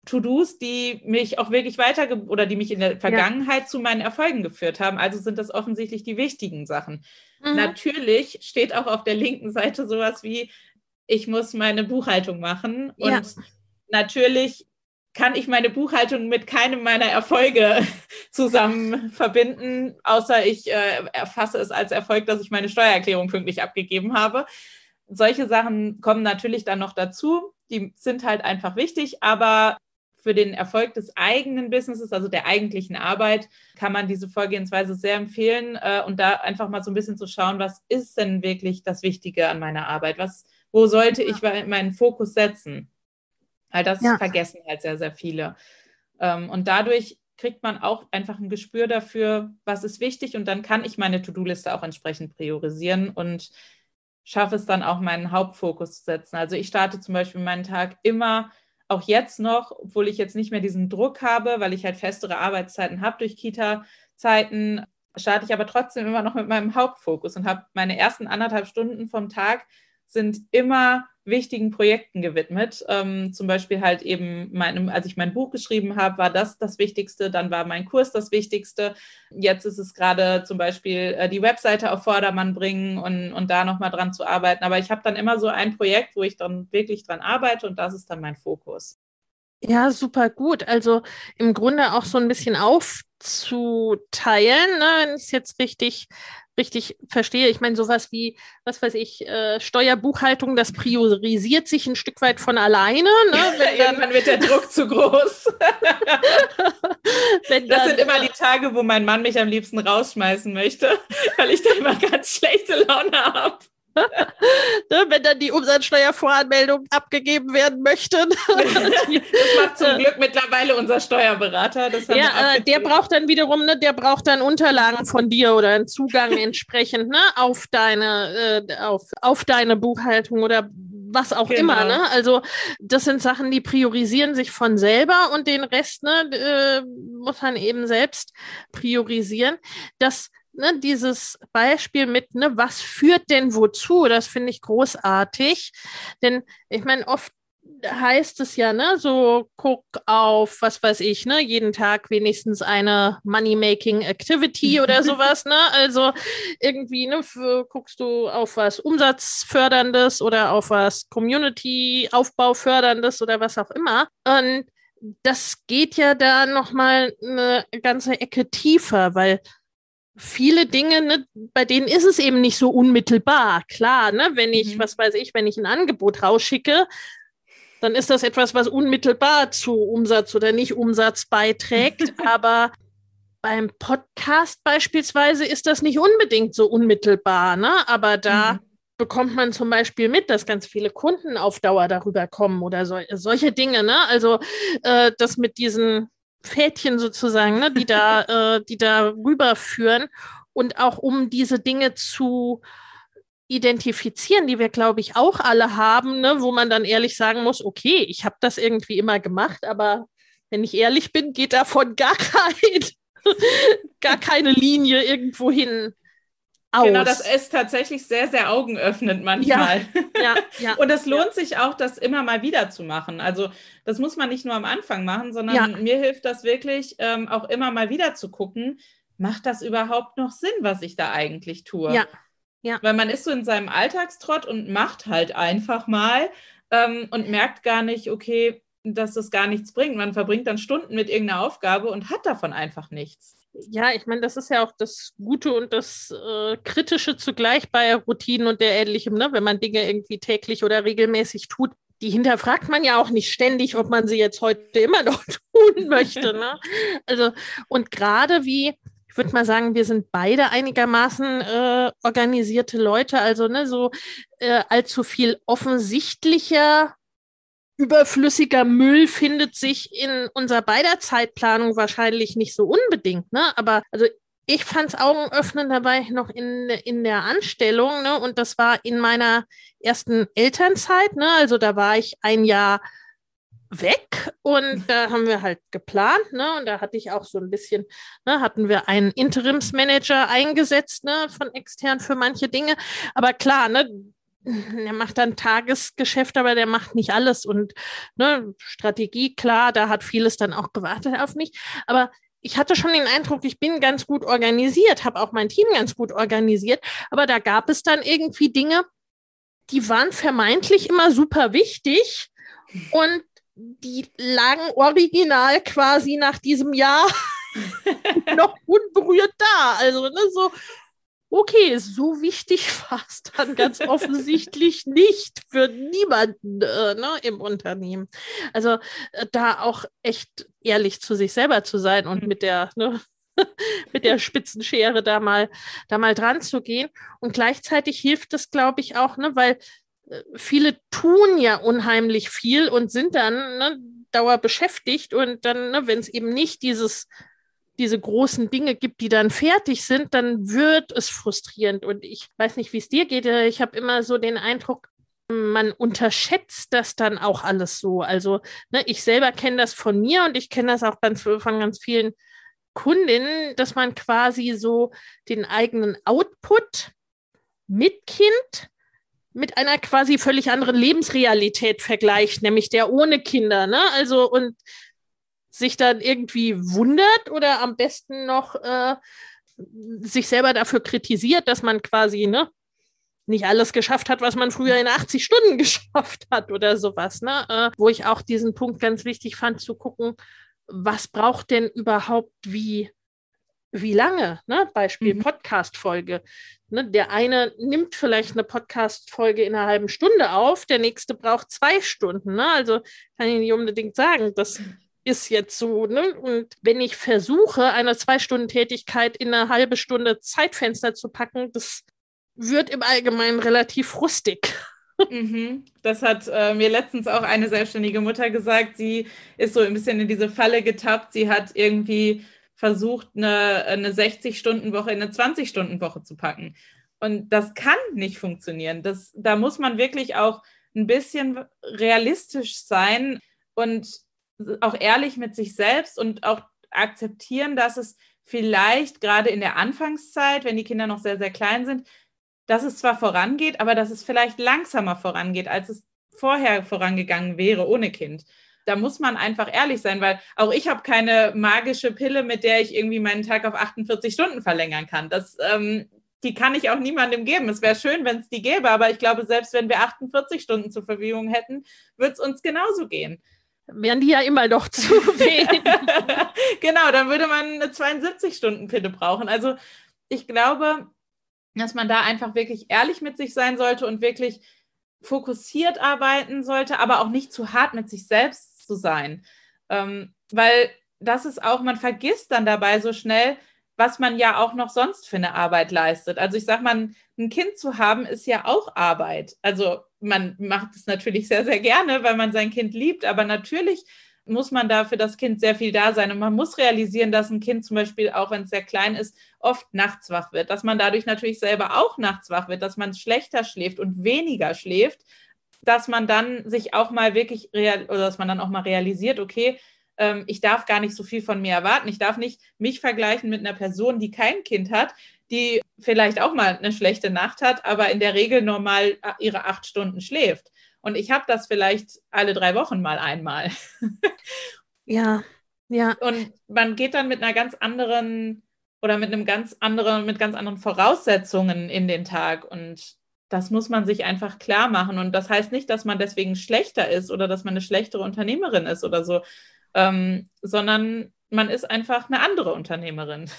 To-Dos, die mich auch wirklich weiter oder die mich in der Vergangenheit ja. zu meinen Erfolgen geführt haben. Also sind das offensichtlich die wichtigen Sachen. Mhm. Natürlich steht auch auf der linken Seite sowas wie, ich muss meine Buchhaltung machen. Und ja. natürlich kann ich meine Buchhaltung mit keinem meiner Erfolge zusammen verbinden, außer ich äh, erfasse es als Erfolg, dass ich meine Steuererklärung pünktlich abgegeben habe. Solche Sachen kommen natürlich dann noch dazu. Die sind halt einfach wichtig, aber für den Erfolg des eigenen Businesses, also der eigentlichen Arbeit, kann man diese Vorgehensweise sehr empfehlen äh, und da einfach mal so ein bisschen zu schauen, was ist denn wirklich das Wichtige an meiner Arbeit? Was wo sollte ich meinen Fokus setzen? Weil das ja. vergessen halt sehr, sehr viele. Ähm, und dadurch kriegt man auch einfach ein Gespür dafür, was ist wichtig und dann kann ich meine To-Do-Liste auch entsprechend priorisieren und schaffe es dann auch meinen Hauptfokus zu setzen. Also ich starte zum Beispiel meinen Tag immer, auch jetzt noch, obwohl ich jetzt nicht mehr diesen Druck habe, weil ich halt festere Arbeitszeiten habe durch Kita-Zeiten, starte ich aber trotzdem immer noch mit meinem Hauptfokus und habe meine ersten anderthalb Stunden vom Tag sind immer wichtigen Projekten gewidmet. Ähm, zum Beispiel halt eben, meinem, als ich mein Buch geschrieben habe, war das das Wichtigste, dann war mein Kurs das Wichtigste. Jetzt ist es gerade zum Beispiel äh, die Webseite auf Vordermann bringen und, und da nochmal dran zu arbeiten. Aber ich habe dann immer so ein Projekt, wo ich dann wirklich dran arbeite und das ist dann mein Fokus. Ja, super gut. Also im Grunde auch so ein bisschen aufzuteilen, ne, wenn ich es jetzt richtig richtig verstehe. Ich meine, sowas wie, was weiß ich, äh, Steuerbuchhaltung, das priorisiert sich ein Stück weit von alleine. Ne? Wenn dann, Irgendwann wird der Druck zu groß. das dann, sind immer die Tage, wo mein Mann mich am liebsten rausschmeißen möchte, weil ich da immer ganz schlechte Laune habe. Ne, wenn dann die Umsatzsteuervoranmeldung abgegeben werden möchte. das macht zum Glück mittlerweile unser Steuerberater. ja, äh, der braucht dann wiederum, ne, der braucht dann Unterlagen von dir oder einen Zugang entsprechend ne, auf, deine, äh, auf, auf deine Buchhaltung oder was auch genau. immer. Ne? Also das sind Sachen, die priorisieren sich von selber und den Rest ne, äh, muss man eben selbst priorisieren. Das ne, dieses Beispiel mit, ne, was führt denn wozu, das finde ich großartig. Denn ich meine, oft heißt es ja, ne, so guck auf, was weiß ich, ne, jeden Tag wenigstens eine Money-Making Activity oder sowas, ne? Also irgendwie, ne, für, guckst du auf was Umsatzförderndes oder auf was Community-Aufbauförderndes oder was auch immer. Und das geht ja da nochmal eine ganze Ecke tiefer, weil viele Dinge, ne, bei denen ist es eben nicht so unmittelbar. Klar, ne, wenn ich, mhm. was weiß ich, wenn ich ein Angebot rausschicke, dann ist das etwas, was unmittelbar zu Umsatz oder nicht Umsatz beiträgt. Aber beim Podcast beispielsweise ist das nicht unbedingt so unmittelbar, ne? Aber da mhm. bekommt man zum Beispiel mit, dass ganz viele Kunden auf Dauer darüber kommen oder so, solche Dinge, ne? Also äh, das mit diesen Fädchen sozusagen, ne, die da, äh, die da rüberführen und auch um diese Dinge zu identifizieren, die wir, glaube ich, auch alle haben, ne, wo man dann ehrlich sagen muss, okay, ich habe das irgendwie immer gemacht, aber wenn ich ehrlich bin, geht davon gar kein, gar keine Linie irgendwo hin aus. Genau, das ist tatsächlich sehr, sehr augenöffnend manchmal. Ja, ja, ja Und es lohnt ja. sich auch, das immer mal wieder zu machen. Also das muss man nicht nur am Anfang machen, sondern ja. mir hilft das wirklich, ähm, auch immer mal wieder zu gucken, macht das überhaupt noch Sinn, was ich da eigentlich tue? Ja. Ja. Weil man ist so in seinem Alltagstrott und macht halt einfach mal ähm, und merkt gar nicht, okay, dass das gar nichts bringt. Man verbringt dann Stunden mit irgendeiner Aufgabe und hat davon einfach nichts ja, ich meine, das ist ja auch das Gute und das äh, Kritische zugleich bei Routinen und der Ähnlichem, ne? wenn man Dinge irgendwie täglich oder regelmäßig tut. Die hinterfragt man ja auch nicht ständig, ob man sie jetzt heute immer noch tun möchte. Ne? Also, und gerade wie, ich würde mal sagen, wir sind beide einigermaßen äh, organisierte Leute, also ne, so äh, allzu viel offensichtlicher überflüssiger Müll findet sich in unserer beider Zeitplanung wahrscheinlich nicht so unbedingt, ne? Aber also ich fand es Augenöffnen dabei noch in, in der Anstellung, ne? Und das war in meiner ersten Elternzeit, ne? Also da war ich ein Jahr weg und da haben wir halt geplant, ne? Und da hatte ich auch so ein bisschen, ne, hatten wir einen Interimsmanager eingesetzt, ne, von extern für manche Dinge. Aber klar, ne, der macht dann Tagesgeschäft, aber der macht nicht alles. Und ne, Strategie, klar, da hat vieles dann auch gewartet auf mich. Aber ich hatte schon den Eindruck, ich bin ganz gut organisiert, habe auch mein Team ganz gut organisiert. Aber da gab es dann irgendwie Dinge, die waren vermeintlich immer super wichtig und die lagen original quasi nach diesem Jahr noch unberührt da. Also ne, so, okay, so wichtig war es dann ganz offensichtlich nicht für niemanden äh, ne, im Unternehmen. Also äh, da auch echt ehrlich zu sich selber zu sein und mhm. mit der ne, mit der Spitzenschere da mal da mal dran zu gehen und gleichzeitig hilft es glaube ich auch ne weil äh, viele tun ja unheimlich viel und sind dann ne, dauer beschäftigt und dann, ne, wenn es eben nicht dieses diese großen Dinge gibt, die dann fertig sind, dann wird es frustrierend. Und ich weiß nicht, wie es dir geht. Ich habe immer so den Eindruck, man unterschätzt das dann auch alles so. Also ne, ich selber kenne das von mir und ich kenne das auch ganz, von ganz vielen Kundinnen, dass man quasi so den eigenen Output mit Kind mit einer quasi völlig anderen Lebensrealität vergleicht, nämlich der ohne Kinder. Ne? Also und sich dann irgendwie wundert oder am besten noch äh, sich selber dafür kritisiert, dass man quasi ne, nicht alles geschafft hat, was man früher in 80 Stunden geschafft hat oder sowas. Ne? Äh, wo ich auch diesen Punkt ganz wichtig fand, zu gucken, was braucht denn überhaupt wie, wie lange? Ne? Beispiel mhm. Podcast-Folge. Ne? Der eine nimmt vielleicht eine Podcast-Folge in einer halben Stunde auf, der nächste braucht zwei Stunden. Ne? Also kann ich nicht unbedingt sagen, das ist jetzt so. Ne? Und wenn ich versuche, eine Zwei-Stunden-Tätigkeit in eine halbe Stunde Zeitfenster zu packen, das wird im Allgemeinen relativ rustig. Mhm. Das hat äh, mir letztens auch eine selbstständige Mutter gesagt. Sie ist so ein bisschen in diese Falle getappt. Sie hat irgendwie versucht, eine, eine 60-Stunden-Woche in eine 20-Stunden-Woche zu packen. Und das kann nicht funktionieren. Das, da muss man wirklich auch ein bisschen realistisch sein und auch ehrlich mit sich selbst und auch akzeptieren, dass es vielleicht gerade in der Anfangszeit, wenn die Kinder noch sehr, sehr klein sind, dass es zwar vorangeht, aber dass es vielleicht langsamer vorangeht, als es vorher vorangegangen wäre ohne Kind. Da muss man einfach ehrlich sein, weil auch ich habe keine magische Pille, mit der ich irgendwie meinen Tag auf 48 Stunden verlängern kann. Das, ähm, die kann ich auch niemandem geben. Es wäre schön, wenn es die gäbe, aber ich glaube, selbst wenn wir 48 Stunden zur Verfügung hätten, würde es uns genauso gehen wären die ja immer noch zu wenig. genau, dann würde man eine 72-Stunden-Pille brauchen. Also ich glaube, dass man da einfach wirklich ehrlich mit sich sein sollte und wirklich fokussiert arbeiten sollte, aber auch nicht zu hart mit sich selbst zu sein. Ähm, weil das ist auch, man vergisst dann dabei so schnell, was man ja auch noch sonst für eine Arbeit leistet. Also ich sage mal, ein Kind zu haben ist ja auch Arbeit. Also man macht es natürlich sehr, sehr gerne, weil man sein Kind liebt, aber natürlich muss man da für das Kind sehr viel da sein. Und man muss realisieren, dass ein Kind zum Beispiel, auch wenn es sehr klein ist, oft nachts wach wird, dass man dadurch natürlich selber auch nachts wach wird, dass man schlechter schläft und weniger schläft, dass man dann sich auch mal wirklich real oder dass man dann auch mal realisiert, okay, ähm, ich darf gar nicht so viel von mir erwarten. Ich darf nicht mich vergleichen mit einer Person, die kein Kind hat, die vielleicht auch mal eine schlechte Nacht hat, aber in der Regel normal äh, ihre acht Stunden schläft. Und ich habe das vielleicht alle drei Wochen mal einmal. ja, ja. Und man geht dann mit einer ganz anderen oder mit einem ganz anderen, mit ganz anderen Voraussetzungen in den Tag. Und das muss man sich einfach klar machen. Und das heißt nicht, dass man deswegen schlechter ist oder dass man eine schlechtere Unternehmerin ist oder so, ähm, sondern man ist einfach eine andere Unternehmerin.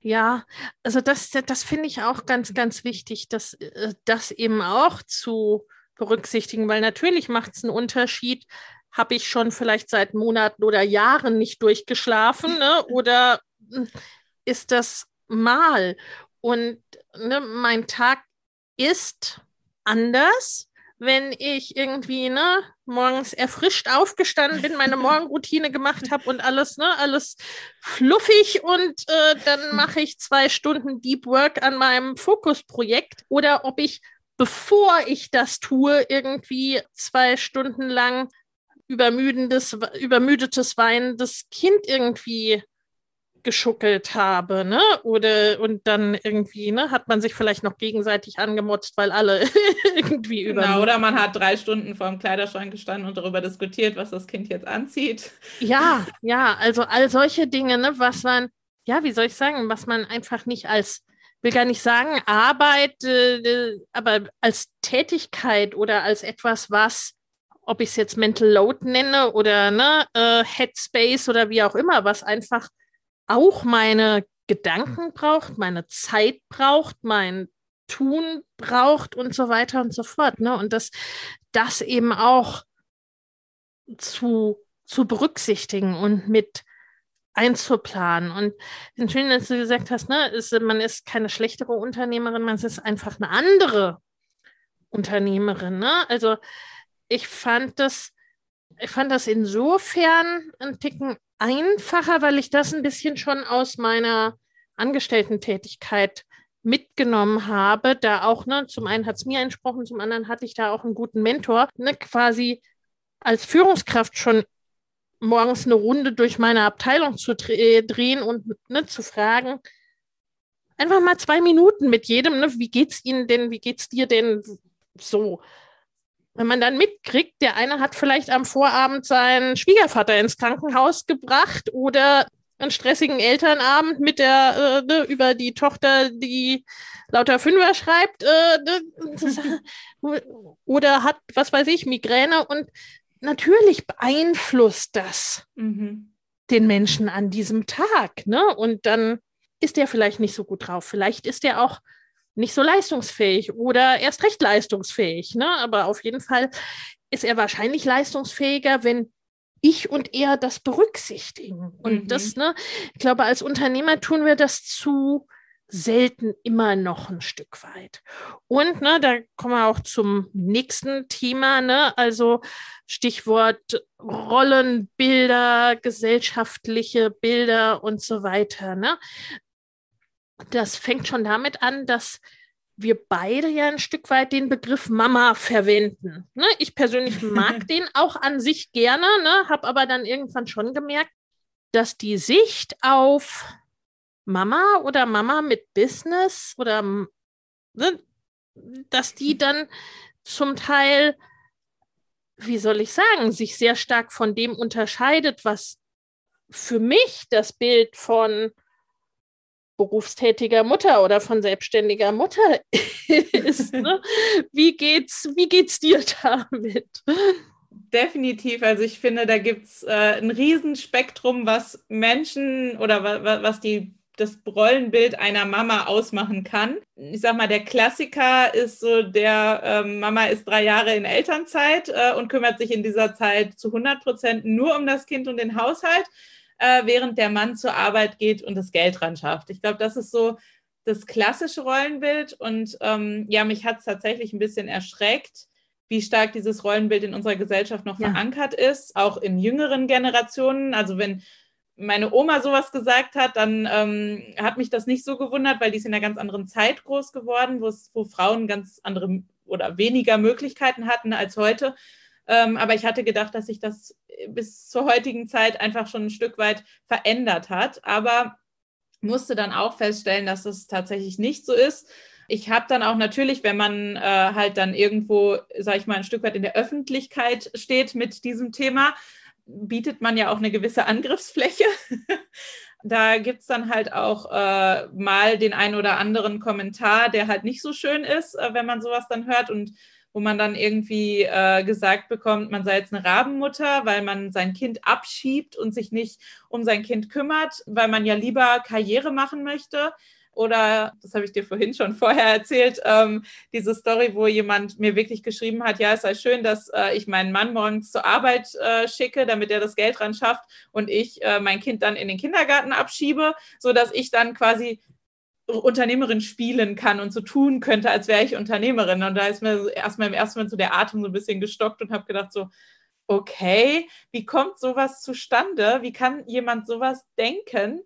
Ja, also das, das finde ich auch ganz, ganz wichtig, dass äh, das eben auch zu berücksichtigen, weil natürlich macht es einen Unterschied, habe ich schon vielleicht seit Monaten oder Jahren nicht durchgeschlafen ne? oder hm, ist das mal? Und ne, mein Tag ist anders wenn ich irgendwie ne, morgens erfrischt aufgestanden bin, meine Morgenroutine gemacht habe und alles, ne, alles fluffig und äh, dann mache ich zwei Stunden Deep Work an meinem Fokusprojekt oder ob ich, bevor ich das tue, irgendwie zwei Stunden lang übermüdendes, übermüdetes weinendes Kind irgendwie geschuckelt habe, ne? Oder und dann irgendwie, ne, hat man sich vielleicht noch gegenseitig angemotzt, weil alle irgendwie über. Genau, oder man hat drei Stunden vor dem Kleiderschrank gestanden und darüber diskutiert, was das Kind jetzt anzieht. Ja, ja, also all solche Dinge, ne, was man, ja, wie soll ich sagen, was man einfach nicht als will gar nicht sagen Arbeit, äh, aber als Tätigkeit oder als etwas, was ob ich es jetzt Mental Load nenne oder ne, äh, Headspace oder wie auch immer, was einfach auch meine Gedanken braucht, meine Zeit braucht, mein Tun braucht und so weiter und so fort. Ne? Und das, das eben auch zu, zu berücksichtigen und mit einzuplanen. Und schön, dass du gesagt hast, ne, ist, man ist keine schlechtere Unternehmerin, man ist einfach eine andere Unternehmerin. Ne? Also ich fand das, ich fand das insofern ein Ticken einfacher, weil ich das ein bisschen schon aus meiner Angestellten-Tätigkeit mitgenommen habe, da auch, ne, zum einen hat es mir entsprochen, zum anderen hatte ich da auch einen guten Mentor, ne, quasi als Führungskraft schon morgens eine Runde durch meine Abteilung zu drehen und ne, zu fragen, einfach mal zwei Minuten mit jedem, ne, wie geht's Ihnen denn, wie geht's dir denn so? Wenn man dann mitkriegt, der eine hat vielleicht am Vorabend seinen Schwiegervater ins Krankenhaus gebracht oder einen stressigen Elternabend mit der äh, ne, über die Tochter, die lauter Fünfer schreibt, äh, ne, oder hat, was weiß ich, Migräne und natürlich beeinflusst das mhm. den Menschen an diesem Tag, ne? Und dann ist er vielleicht nicht so gut drauf. Vielleicht ist er auch nicht so leistungsfähig oder erst recht leistungsfähig, ne? Aber auf jeden Fall ist er wahrscheinlich leistungsfähiger, wenn ich und er das berücksichtigen. Und mhm. das, ne, ich glaube, als Unternehmer tun wir das zu selten immer noch ein Stück weit. Und ne, da kommen wir auch zum nächsten Thema, ne? Also Stichwort Rollenbilder, gesellschaftliche Bilder und so weiter. Ne? Das fängt schon damit an, dass wir beide ja ein Stück weit den Begriff Mama verwenden. Ne? Ich persönlich mag den auch an sich gerne, ne? habe aber dann irgendwann schon gemerkt, dass die Sicht auf Mama oder Mama mit Business oder ne, dass die dann zum Teil, wie soll ich sagen, sich sehr stark von dem unterscheidet, was für mich das Bild von berufstätiger Mutter oder von selbstständiger Mutter ist. Ne? Wie geht's, wie geht's dir damit? Definitiv. Also ich finde, da gibt es äh, ein Riesenspektrum, was Menschen oder wa was die das Rollenbild einer Mama ausmachen kann. Ich sag mal, der Klassiker ist so, der ähm, Mama ist drei Jahre in Elternzeit äh, und kümmert sich in dieser Zeit zu 100 Prozent nur um das Kind und den Haushalt äh, während der Mann zur Arbeit geht und das Geld ran schafft. Ich glaube, das ist so das klassische Rollenbild. Und ähm, ja, mich hat es tatsächlich ein bisschen erschreckt, wie stark dieses Rollenbild in unserer Gesellschaft noch ja. verankert ist, auch in jüngeren Generationen. Also wenn meine Oma sowas gesagt hat, dann ähm, hat mich das nicht so gewundert, weil die ist in einer ganz anderen Zeit groß geworden, wo Frauen ganz andere oder weniger Möglichkeiten hatten als heute. Ähm, aber ich hatte gedacht, dass sich das bis zur heutigen Zeit einfach schon ein Stück weit verändert hat. Aber musste dann auch feststellen, dass es tatsächlich nicht so ist. Ich habe dann auch natürlich, wenn man äh, halt dann irgendwo, sage ich mal, ein Stück weit in der Öffentlichkeit steht mit diesem Thema, bietet man ja auch eine gewisse Angriffsfläche. da gibt es dann halt auch äh, mal den einen oder anderen Kommentar, der halt nicht so schön ist, äh, wenn man sowas dann hört. Und wo man dann irgendwie äh, gesagt bekommt, man sei jetzt eine Rabenmutter, weil man sein Kind abschiebt und sich nicht um sein Kind kümmert, weil man ja lieber Karriere machen möchte. Oder, das habe ich dir vorhin schon vorher erzählt, ähm, diese Story, wo jemand mir wirklich geschrieben hat, ja, es sei schön, dass äh, ich meinen Mann morgens zur Arbeit äh, schicke, damit er das Geld ran schafft und ich äh, mein Kind dann in den Kindergarten abschiebe, sodass ich dann quasi Unternehmerin spielen kann und so tun könnte, als wäre ich Unternehmerin. Und da ist mir erstmal im ersten Moment so der Atem so ein bisschen gestockt und habe gedacht so, okay, wie kommt sowas zustande? Wie kann jemand sowas denken?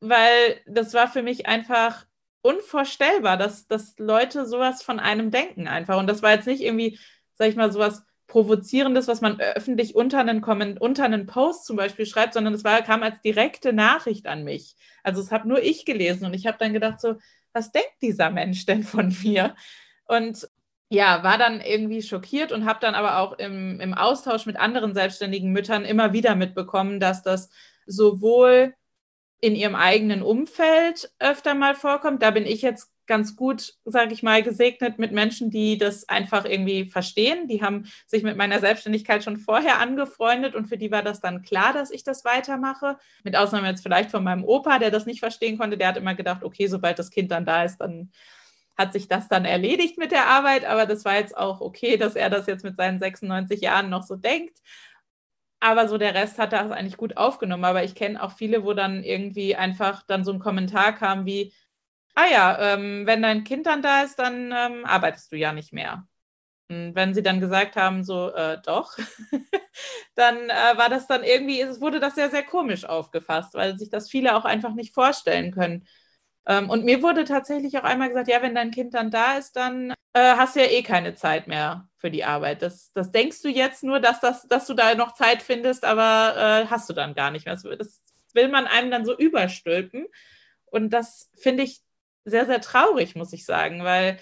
Weil das war für mich einfach unvorstellbar, dass, dass Leute sowas von einem denken einfach. Und das war jetzt nicht irgendwie, sag ich mal, sowas Provozierendes, was man öffentlich unter einen, Comment, unter einen Post zum Beispiel schreibt, sondern es war, kam als direkte Nachricht an mich. Also es habe nur ich gelesen und ich habe dann gedacht, so, was denkt dieser Mensch denn von mir? Und ja, war dann irgendwie schockiert und habe dann aber auch im, im Austausch mit anderen selbstständigen Müttern immer wieder mitbekommen, dass das sowohl in ihrem eigenen Umfeld öfter mal vorkommt. Da bin ich jetzt ganz gut, sage ich mal, gesegnet mit Menschen, die das einfach irgendwie verstehen. Die haben sich mit meiner Selbstständigkeit schon vorher angefreundet und für die war das dann klar, dass ich das weitermache. Mit Ausnahme jetzt vielleicht von meinem Opa, der das nicht verstehen konnte. Der hat immer gedacht, okay, sobald das Kind dann da ist, dann hat sich das dann erledigt mit der Arbeit. Aber das war jetzt auch okay, dass er das jetzt mit seinen 96 Jahren noch so denkt. Aber so der Rest hat das eigentlich gut aufgenommen. Aber ich kenne auch viele, wo dann irgendwie einfach dann so ein Kommentar kam wie, ah ja, ähm, wenn dein Kind dann da ist, dann ähm, arbeitest du ja nicht mehr. Und wenn sie dann gesagt haben, so, äh, doch, dann äh, war das dann irgendwie, es wurde das sehr, sehr komisch aufgefasst, weil sich das viele auch einfach nicht vorstellen können. Ähm, und mir wurde tatsächlich auch einmal gesagt, ja, wenn dein Kind dann da ist, dann äh, hast du ja eh keine Zeit mehr für die Arbeit. Das, das denkst du jetzt nur, dass, das, dass du da noch Zeit findest, aber äh, hast du dann gar nicht mehr. Das, das will man einem dann so überstülpen. Und das finde ich sehr, sehr traurig, muss ich sagen, weil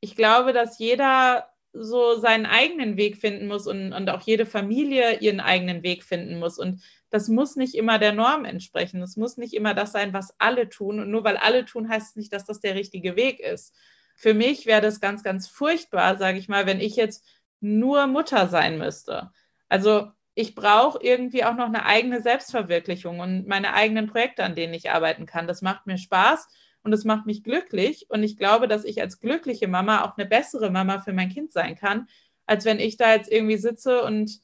ich glaube, dass jeder so seinen eigenen Weg finden muss und, und auch jede Familie ihren eigenen Weg finden muss. Und das muss nicht immer der Norm entsprechen. Es muss nicht immer das sein, was alle tun. Und nur weil alle tun, heißt es nicht, dass das der richtige Weg ist. Für mich wäre das ganz, ganz furchtbar, sage ich mal, wenn ich jetzt nur Mutter sein müsste. Also ich brauche irgendwie auch noch eine eigene Selbstverwirklichung und meine eigenen Projekte, an denen ich arbeiten kann. Das macht mir Spaß und es macht mich glücklich. Und ich glaube, dass ich als glückliche Mama auch eine bessere Mama für mein Kind sein kann, als wenn ich da jetzt irgendwie sitze und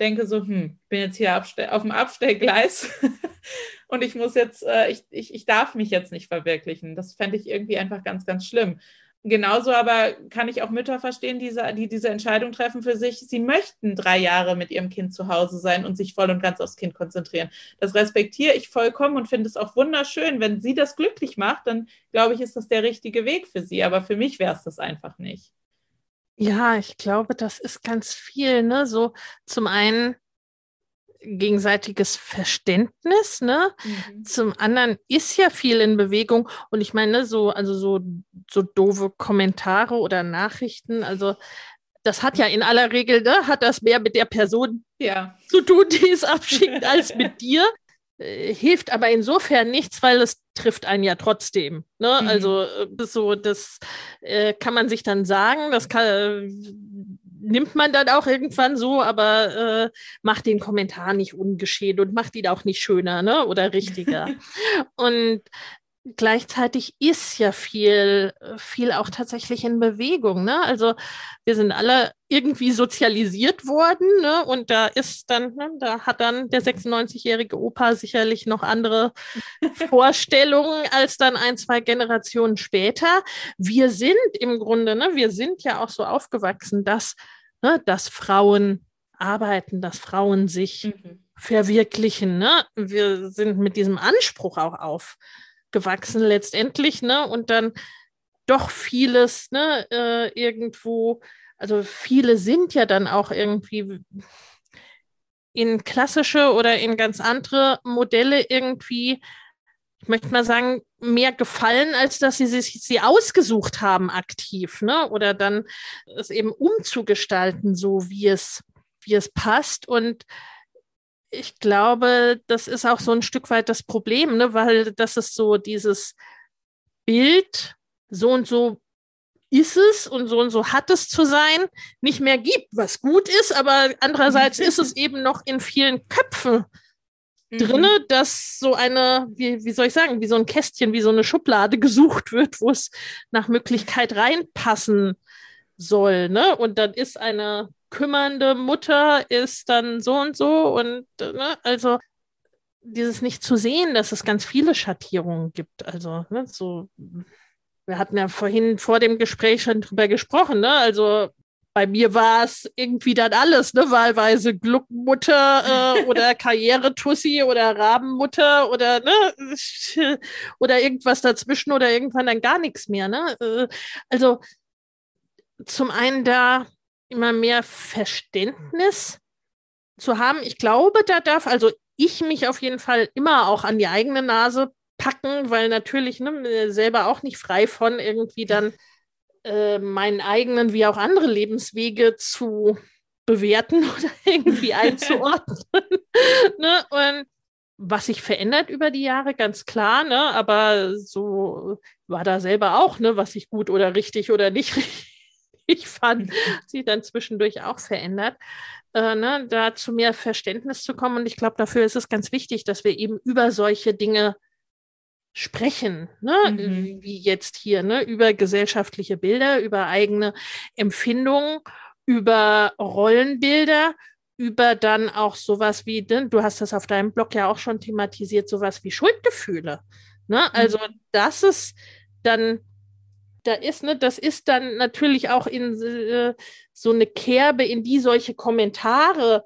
denke so, hm, bin jetzt hier auf dem Abstellgleis und ich muss jetzt, äh, ich, ich, ich darf mich jetzt nicht verwirklichen. Das fände ich irgendwie einfach ganz, ganz schlimm. Genauso aber kann ich auch Mütter verstehen, die, die diese Entscheidung treffen für sich. Sie möchten drei Jahre mit ihrem Kind zu Hause sein und sich voll und ganz aufs Kind konzentrieren. Das respektiere ich vollkommen und finde es auch wunderschön. Wenn sie das glücklich macht, dann glaube ich, ist das der richtige Weg für sie. Aber für mich wäre es das einfach nicht. Ja, ich glaube, das ist ganz viel, ne? So zum einen gegenseitiges Verständnis, ne? Mhm. Zum anderen ist ja viel in Bewegung und ich meine, so, also so, so doofe Kommentare oder Nachrichten, also das hat ja in aller Regel, ne, hat das mehr mit der Person ja. zu tun, die es abschickt, als mit dir. Äh, hilft aber insofern nichts, weil es trifft einen ja trotzdem. Ne? Mhm. Also äh, so, das äh, kann man sich dann sagen, das kann, äh, nimmt man dann auch irgendwann so, aber äh, macht den Kommentar nicht ungeschehen und macht ihn auch nicht schöner ne? oder richtiger. und gleichzeitig ist ja viel, viel auch tatsächlich in Bewegung. Ne? Also wir sind alle irgendwie sozialisiert worden ne? und da ist dann, ne, da hat dann der 96-jährige Opa sicherlich noch andere Vorstellungen als dann ein, zwei Generationen später. Wir sind im Grunde, ne, wir sind ja auch so aufgewachsen, dass, ne, dass Frauen arbeiten, dass Frauen sich mhm. verwirklichen. Ne? Wir sind mit diesem Anspruch auch auf gewachsen letztendlich, ne? Und dann doch vieles, ne, äh, irgendwo, also viele sind ja dann auch irgendwie in klassische oder in ganz andere Modelle irgendwie, ich möchte mal sagen, mehr gefallen, als dass sie sich sie ausgesucht haben aktiv, ne? Oder dann es eben umzugestalten, so wie es, wie es passt. Und ich glaube, das ist auch so ein Stück weit das Problem, ne? weil das ist so dieses Bild, so und so ist es und so und so hat es zu sein, nicht mehr gibt, was gut ist, aber andererseits ist es eben noch in vielen Köpfen mhm. drinne, dass so eine, wie, wie soll ich sagen, wie so ein Kästchen, wie so eine Schublade gesucht wird, wo es nach Möglichkeit reinpassen soll. Ne? Und dann ist eine kümmernde Mutter ist dann so und so und ne, also dieses nicht zu sehen, dass es ganz viele Schattierungen gibt. Also ne, so, wir hatten ja vorhin vor dem Gespräch schon drüber gesprochen, ne? Also bei mir war es irgendwie dann alles, ne? Wahlweise Gluckmutter äh, oder Karrieretussi oder Rabenmutter oder ne oder irgendwas dazwischen oder irgendwann dann gar nichts mehr, ne? Äh, also zum einen da immer mehr Verständnis zu haben. Ich glaube, da darf also ich mich auf jeden Fall immer auch an die eigene Nase packen, weil natürlich ne, selber auch nicht frei von irgendwie dann äh, meinen eigenen wie auch andere Lebenswege zu bewerten oder irgendwie einzuordnen. ne? Und was sich verändert über die Jahre, ganz klar, ne? aber so war da selber auch, ne, was sich gut oder richtig oder nicht richtig ich fand, hat sich dann zwischendurch auch verändert, äh, ne, da zu mehr Verständnis zu kommen. Und ich glaube, dafür ist es ganz wichtig, dass wir eben über solche Dinge sprechen, ne? Mhm. wie jetzt hier, ne? über gesellschaftliche Bilder, über eigene Empfindungen, über Rollenbilder, über dann auch sowas wie, du hast das auf deinem Blog ja auch schon thematisiert, sowas wie Schuldgefühle. Ne? Also, mhm. das ist dann da ist, ne, das ist dann natürlich auch in äh, so eine Kerbe, in die solche Kommentare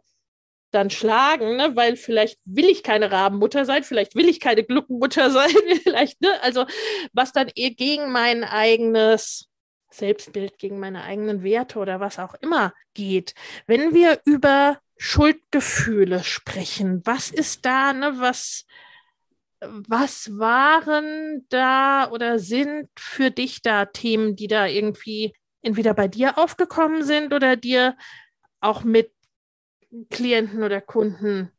dann schlagen, ne? weil vielleicht will ich keine Rabenmutter sein, vielleicht will ich keine Gluckenmutter sein, vielleicht, ne? Also was dann eher gegen mein eigenes Selbstbild, gegen meine eigenen Werte oder was auch immer geht. Wenn wir über Schuldgefühle sprechen, was ist da, ne, was, was waren da oder sind für dich da Themen, die da irgendwie entweder bei dir aufgekommen sind oder dir auch mit Klienten oder Kunden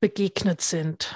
begegnet sind?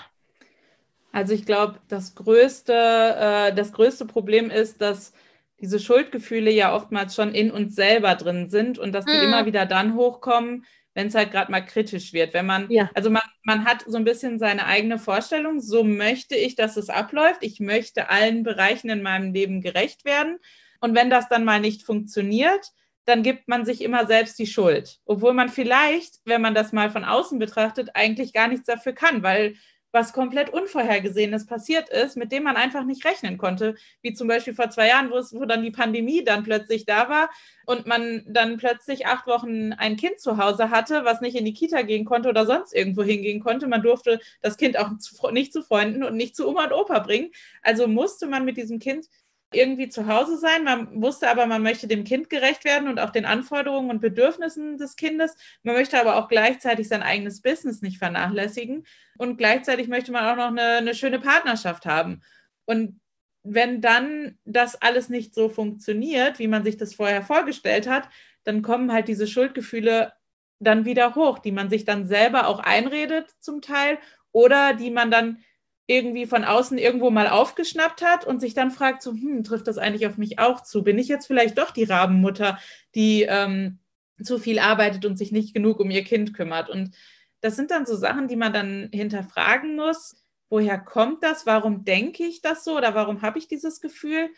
Also ich glaube, das größte, äh, das größte Problem ist, dass diese Schuldgefühle ja oftmals schon in uns selber drin sind und dass die mhm. immer wieder dann hochkommen, wenn es halt gerade mal kritisch wird. Wenn man, ja. also man, man hat so ein bisschen seine eigene Vorstellung, so möchte ich, dass es abläuft. Ich möchte allen Bereichen in meinem Leben gerecht werden. Und wenn das dann mal nicht funktioniert, dann gibt man sich immer selbst die Schuld. Obwohl man vielleicht, wenn man das mal von außen betrachtet, eigentlich gar nichts dafür kann, weil was komplett Unvorhergesehenes passiert ist, mit dem man einfach nicht rechnen konnte, wie zum Beispiel vor zwei Jahren, wo, es, wo dann die Pandemie dann plötzlich da war und man dann plötzlich acht Wochen ein Kind zu Hause hatte, was nicht in die Kita gehen konnte oder sonst irgendwo hingehen konnte. Man durfte das Kind auch zu, nicht zu Freunden und nicht zu Oma und Opa bringen. Also musste man mit diesem Kind irgendwie zu Hause sein. Man wusste aber, man möchte dem Kind gerecht werden und auch den Anforderungen und Bedürfnissen des Kindes. Man möchte aber auch gleichzeitig sein eigenes Business nicht vernachlässigen. Und gleichzeitig möchte man auch noch eine, eine schöne Partnerschaft haben. Und wenn dann das alles nicht so funktioniert, wie man sich das vorher vorgestellt hat, dann kommen halt diese Schuldgefühle dann wieder hoch, die man sich dann selber auch einredet zum Teil oder die man dann irgendwie von außen irgendwo mal aufgeschnappt hat und sich dann fragt, so, hm, trifft das eigentlich auf mich auch zu? Bin ich jetzt vielleicht doch die Rabenmutter, die ähm, zu viel arbeitet und sich nicht genug um ihr Kind kümmert? Und das sind dann so Sachen, die man dann hinterfragen muss. Woher kommt das? Warum denke ich das so oder warum habe ich dieses Gefühl?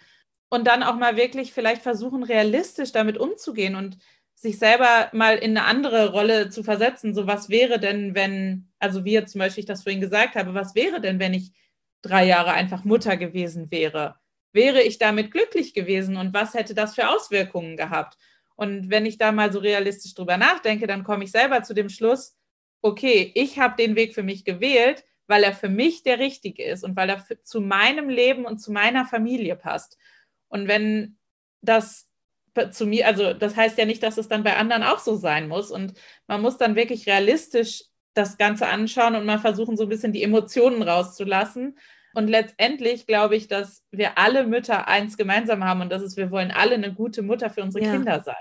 Und dann auch mal wirklich vielleicht versuchen, realistisch damit umzugehen und sich selber mal in eine andere Rolle zu versetzen. So, was wäre denn, wenn, also wie jetzt zum Beispiel ich das vorhin gesagt habe, was wäre denn, wenn ich drei Jahre einfach Mutter gewesen wäre? Wäre ich damit glücklich gewesen und was hätte das für Auswirkungen gehabt? Und wenn ich da mal so realistisch drüber nachdenke, dann komme ich selber zu dem Schluss, okay, ich habe den Weg für mich gewählt, weil er für mich der richtige ist und weil er zu meinem Leben und zu meiner Familie passt. Und wenn das zu mir, also das heißt ja nicht, dass es dann bei anderen auch so sein muss. Und man muss dann wirklich realistisch das Ganze anschauen und mal versuchen, so ein bisschen die Emotionen rauszulassen. Und letztendlich glaube ich, dass wir alle Mütter eins gemeinsam haben und das ist, wir wollen alle eine gute Mutter für unsere ja. Kinder sein.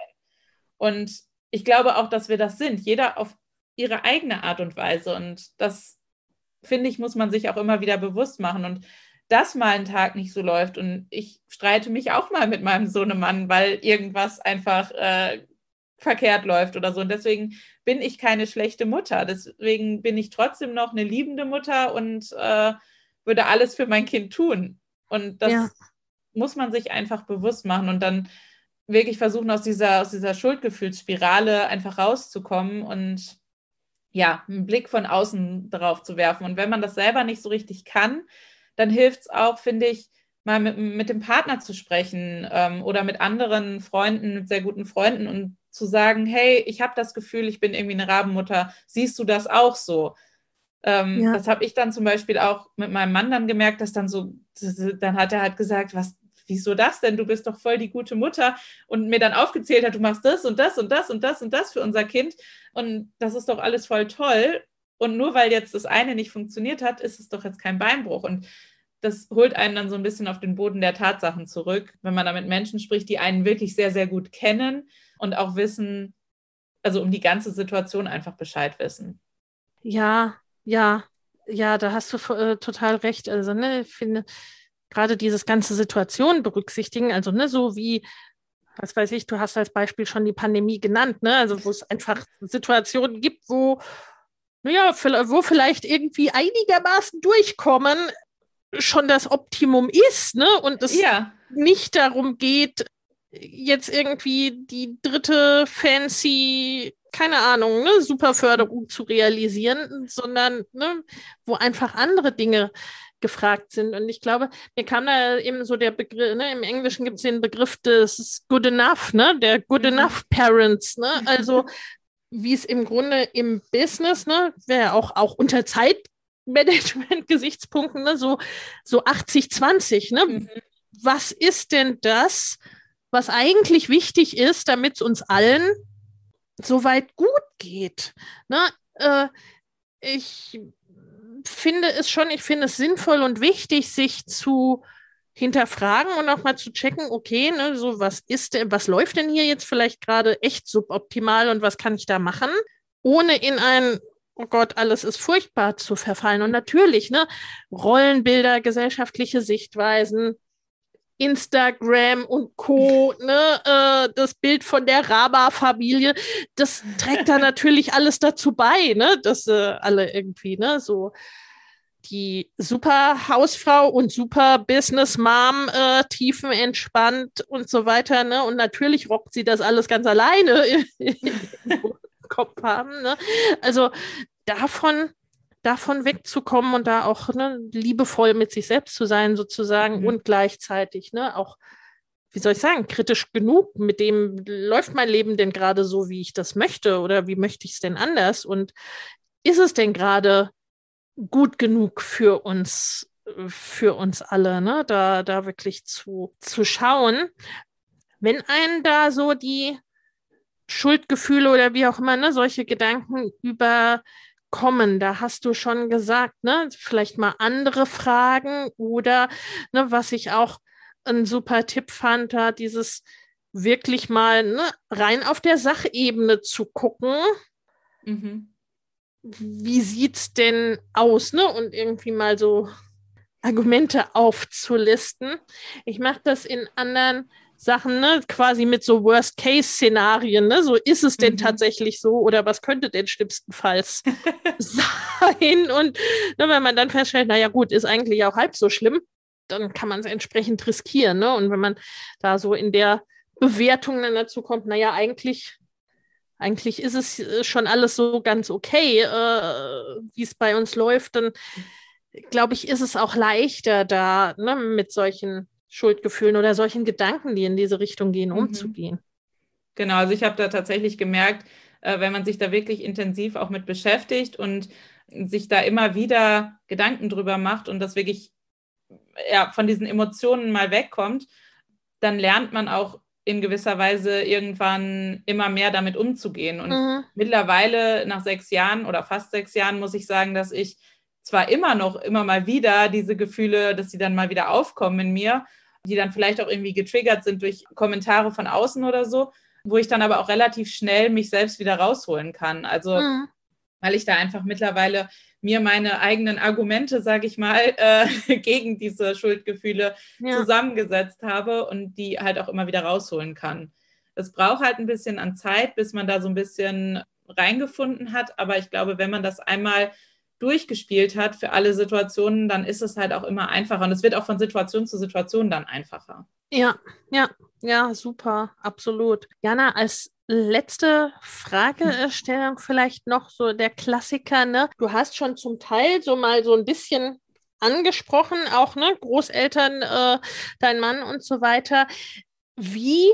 Und ich glaube auch, dass wir das sind, jeder auf ihre eigene Art und Weise. Und das, finde ich, muss man sich auch immer wieder bewusst machen. Und dass mal ein Tag nicht so läuft. Und ich streite mich auch mal mit meinem Sohnemann, weil irgendwas einfach äh, verkehrt läuft oder so. Und deswegen bin ich keine schlechte Mutter. Deswegen bin ich trotzdem noch eine liebende Mutter und äh, würde alles für mein Kind tun. Und das ja. muss man sich einfach bewusst machen und dann wirklich versuchen, aus dieser, aus dieser Schuldgefühlsspirale einfach rauszukommen und ja, einen Blick von außen drauf zu werfen. Und wenn man das selber nicht so richtig kann, dann hilft es auch, finde ich, mal mit, mit dem Partner zu sprechen ähm, oder mit anderen Freunden, mit sehr guten Freunden und zu sagen, hey, ich habe das Gefühl, ich bin irgendwie eine Rabenmutter, siehst du das auch so? Ähm, ja. Das habe ich dann zum Beispiel auch mit meinem Mann dann gemerkt, dass dann so, dann hat er halt gesagt, was, wieso das denn? Du bist doch voll die gute Mutter und mir dann aufgezählt hat, du machst das und das und das und das und das für unser Kind und das ist doch alles voll toll. Und nur weil jetzt das eine nicht funktioniert hat, ist es doch jetzt kein Beinbruch. Und das holt einen dann so ein bisschen auf den Boden der Tatsachen zurück, wenn man da mit Menschen spricht, die einen wirklich sehr, sehr gut kennen und auch wissen, also um die ganze Situation einfach Bescheid wissen. Ja, ja, ja, da hast du äh, total recht. Also, ne, ich finde, gerade dieses ganze Situation berücksichtigen, also, ne, so wie was weiß ich, du hast als Beispiel schon die Pandemie genannt, ne? Also wo es einfach Situationen gibt, wo naja, wo vielleicht irgendwie einigermaßen durchkommen, schon das Optimum ist, ne? Und es ja. nicht darum geht, jetzt irgendwie die dritte fancy, keine Ahnung, ne, Superförderung zu realisieren, sondern ne, wo einfach andere Dinge gefragt sind. Und ich glaube, mir kam da eben so der Begriff, ne, im Englischen gibt es den Begriff des good enough, ne, der good mhm. enough parents, ne, also wie es im Grunde im Business, ne, wäre auch, auch unter Zeitmanagement-Gesichtspunkten, ne, so, so 80-20, ne, mhm. was ist denn das, was eigentlich wichtig ist, damit es uns allen so weit gut geht, ne, äh, ich finde es schon, ich finde es sinnvoll und wichtig, sich zu hinterfragen und auch mal zu checken, okay, ne, so was ist denn, was läuft denn hier jetzt vielleicht gerade echt suboptimal und was kann ich da machen, ohne in ein oh Gott, alles ist furchtbar zu verfallen. Und natürlich, ne, Rollenbilder, gesellschaftliche Sichtweisen, Instagram und Co., ne, äh, das Bild von der Raba-Familie, das trägt da natürlich alles dazu bei, ne, dass äh, alle irgendwie, ne, so die super Hausfrau und super Business Mom äh, tiefenentspannt und so weiter, ne, und natürlich rockt sie das alles ganz alleine im Kopf haben, ne, also davon davon wegzukommen und da auch ne, liebevoll mit sich selbst zu sein, sozusagen, mhm. und gleichzeitig ne, auch, wie soll ich sagen, kritisch genug, mit dem läuft mein Leben denn gerade so, wie ich das möchte oder wie möchte ich es denn anders? Und ist es denn gerade gut genug für uns, für uns alle, ne, da, da wirklich zu, zu schauen. Wenn einen da so die Schuldgefühle oder wie auch immer, ne, solche Gedanken über kommen. Da hast du schon gesagt, ne, vielleicht mal andere Fragen oder ne, was ich auch ein super Tipp fand, da dieses wirklich mal ne, rein auf der Sachebene zu gucken. Mhm. Wie sieht's denn aus, ne? Und irgendwie mal so Argumente aufzulisten. Ich mache das in anderen Sachen, ne, quasi mit so Worst-Case-Szenarien, ne? So ist es denn mhm. tatsächlich so oder was könnte denn schlimmstenfalls sein? Und ne, wenn man dann feststellt, naja, gut, ist eigentlich auch halb so schlimm, dann kann man es entsprechend riskieren, ne? Und wenn man da so in der Bewertung dann dazu kommt, naja, eigentlich, eigentlich ist es äh, schon alles so ganz okay, äh, wie es bei uns läuft, dann glaube ich, ist es auch leichter da, ne, mit solchen Schuldgefühlen oder solchen Gedanken, die in diese Richtung gehen, mhm. umzugehen. Genau, also ich habe da tatsächlich gemerkt, äh, wenn man sich da wirklich intensiv auch mit beschäftigt und sich da immer wieder Gedanken drüber macht und das wirklich ja, von diesen Emotionen mal wegkommt, dann lernt man auch in gewisser Weise irgendwann immer mehr damit umzugehen. Und mhm. mittlerweile, nach sechs Jahren oder fast sechs Jahren, muss ich sagen, dass ich zwar immer noch immer mal wieder diese Gefühle, dass sie dann mal wieder aufkommen in mir, die dann vielleicht auch irgendwie getriggert sind durch Kommentare von außen oder so, wo ich dann aber auch relativ schnell mich selbst wieder rausholen kann. Also mhm. weil ich da einfach mittlerweile mir meine eigenen Argumente, sage ich mal, äh, gegen diese Schuldgefühle ja. zusammengesetzt habe und die halt auch immer wieder rausholen kann. Es braucht halt ein bisschen an Zeit, bis man da so ein bisschen reingefunden hat. Aber ich glaube, wenn man das einmal durchgespielt hat für alle Situationen, dann ist es halt auch immer einfacher. Und es wird auch von Situation zu Situation dann einfacher. Ja, ja, ja, super, absolut. Jana, als letzte Fragestellung vielleicht noch so der Klassiker, ne? Du hast schon zum Teil so mal so ein bisschen angesprochen, auch ne, Großeltern, äh, dein Mann und so weiter. Wie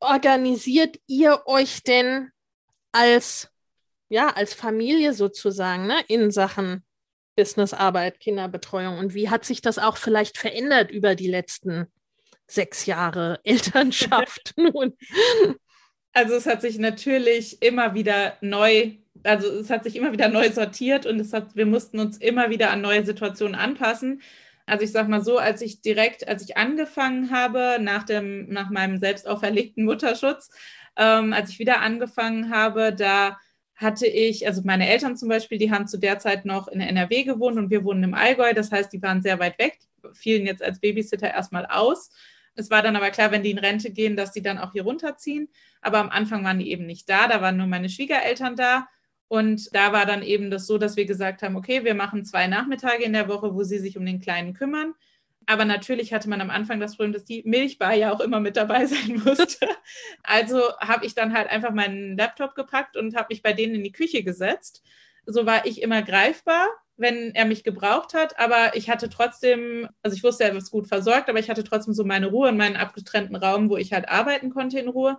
organisiert ihr euch denn als ja, als Familie sozusagen, ne, in Sachen Businessarbeit, Kinderbetreuung? Und wie hat sich das auch vielleicht verändert über die letzten sechs Jahre Elternschaft nun? Also es hat sich natürlich immer wieder neu, also es hat sich immer wieder neu sortiert und es hat, wir mussten uns immer wieder an neue Situationen anpassen. Also ich sage mal so, als ich direkt, als ich angefangen habe, nach, dem, nach meinem selbst auferlegten Mutterschutz, ähm, als ich wieder angefangen habe, da hatte ich, also meine Eltern zum Beispiel, die haben zu der Zeit noch in NRW gewohnt und wir wohnen im Allgäu. Das heißt, die waren sehr weit weg, fielen jetzt als Babysitter erstmal aus. Es war dann aber klar, wenn die in Rente gehen, dass die dann auch hier runterziehen. Aber am Anfang waren die eben nicht da. Da waren nur meine Schwiegereltern da. Und da war dann eben das so, dass wir gesagt haben, okay, wir machen zwei Nachmittage in der Woche, wo sie sich um den Kleinen kümmern. Aber natürlich hatte man am Anfang das Problem, dass die Milchbar ja auch immer mit dabei sein musste. Also habe ich dann halt einfach meinen Laptop gepackt und habe mich bei denen in die Küche gesetzt. So war ich immer greifbar wenn er mich gebraucht hat, aber ich hatte trotzdem, also ich wusste, er ist gut versorgt, aber ich hatte trotzdem so meine Ruhe in meinen abgetrennten Raum, wo ich halt arbeiten konnte in Ruhe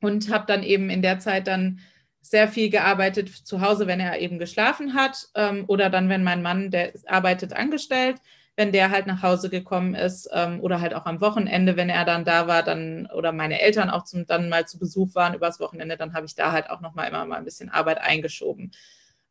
und habe dann eben in der Zeit dann sehr viel gearbeitet zu Hause, wenn er eben geschlafen hat ähm, oder dann, wenn mein Mann, der arbeitet angestellt, wenn der halt nach Hause gekommen ist ähm, oder halt auch am Wochenende, wenn er dann da war, dann oder meine Eltern auch zum, dann mal zu Besuch waren übers Wochenende, dann habe ich da halt auch noch mal immer mal ein bisschen Arbeit eingeschoben.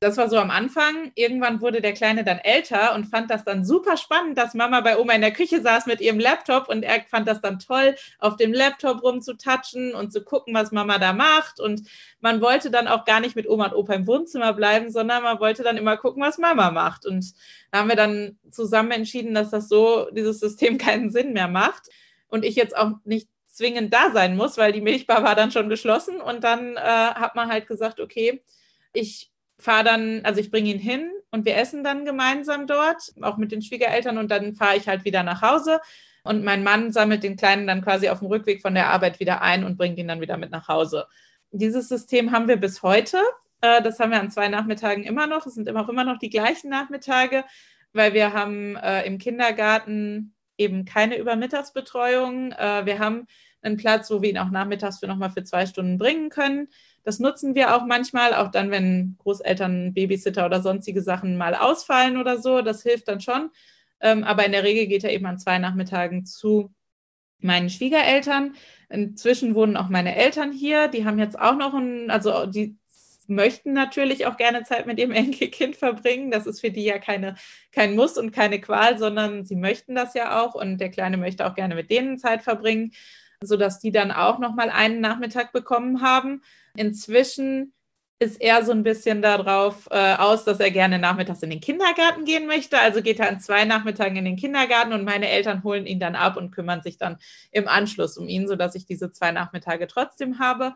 Das war so am Anfang. Irgendwann wurde der Kleine dann älter und fand das dann super spannend, dass Mama bei Oma in der Küche saß mit ihrem Laptop und er fand das dann toll, auf dem Laptop rumzutatschen und zu gucken, was Mama da macht. Und man wollte dann auch gar nicht mit Oma und Opa im Wohnzimmer bleiben, sondern man wollte dann immer gucken, was Mama macht. Und da haben wir dann zusammen entschieden, dass das so, dieses System keinen Sinn mehr macht. Und ich jetzt auch nicht zwingend da sein muss, weil die Milchbar war dann schon geschlossen. Und dann äh, hat man halt gesagt, okay, ich fahre dann, also ich bringe ihn hin und wir essen dann gemeinsam dort, auch mit den Schwiegereltern und dann fahre ich halt wieder nach Hause. Und mein Mann sammelt den Kleinen dann quasi auf dem Rückweg von der Arbeit wieder ein und bringt ihn dann wieder mit nach Hause. Dieses System haben wir bis heute. Äh, das haben wir an zwei Nachmittagen immer noch. Es sind immer auch immer noch die gleichen Nachmittage, weil wir haben äh, im Kindergarten eben keine Übermittagsbetreuung. Äh, wir haben einen Platz, wo wir ihn auch nachmittags für nochmal für zwei Stunden bringen können. Das nutzen wir auch manchmal, auch dann, wenn Großeltern, Babysitter oder sonstige Sachen mal ausfallen oder so. Das hilft dann schon. Ähm, aber in der Regel geht er eben an zwei Nachmittagen zu meinen Schwiegereltern. Inzwischen wohnen auch meine Eltern hier. Die haben jetzt auch noch ein, also die möchten natürlich auch gerne Zeit mit ihrem Enkelkind verbringen. Das ist für die ja keine, kein Muss und keine Qual, sondern sie möchten das ja auch und der Kleine möchte auch gerne mit denen Zeit verbringen, sodass die dann auch noch mal einen Nachmittag bekommen haben. Inzwischen ist er so ein bisschen darauf äh, aus, dass er gerne nachmittags in den Kindergarten gehen möchte. Also geht er an zwei Nachmittagen in den Kindergarten und meine Eltern holen ihn dann ab und kümmern sich dann im Anschluss um ihn, sodass ich diese zwei Nachmittage trotzdem habe.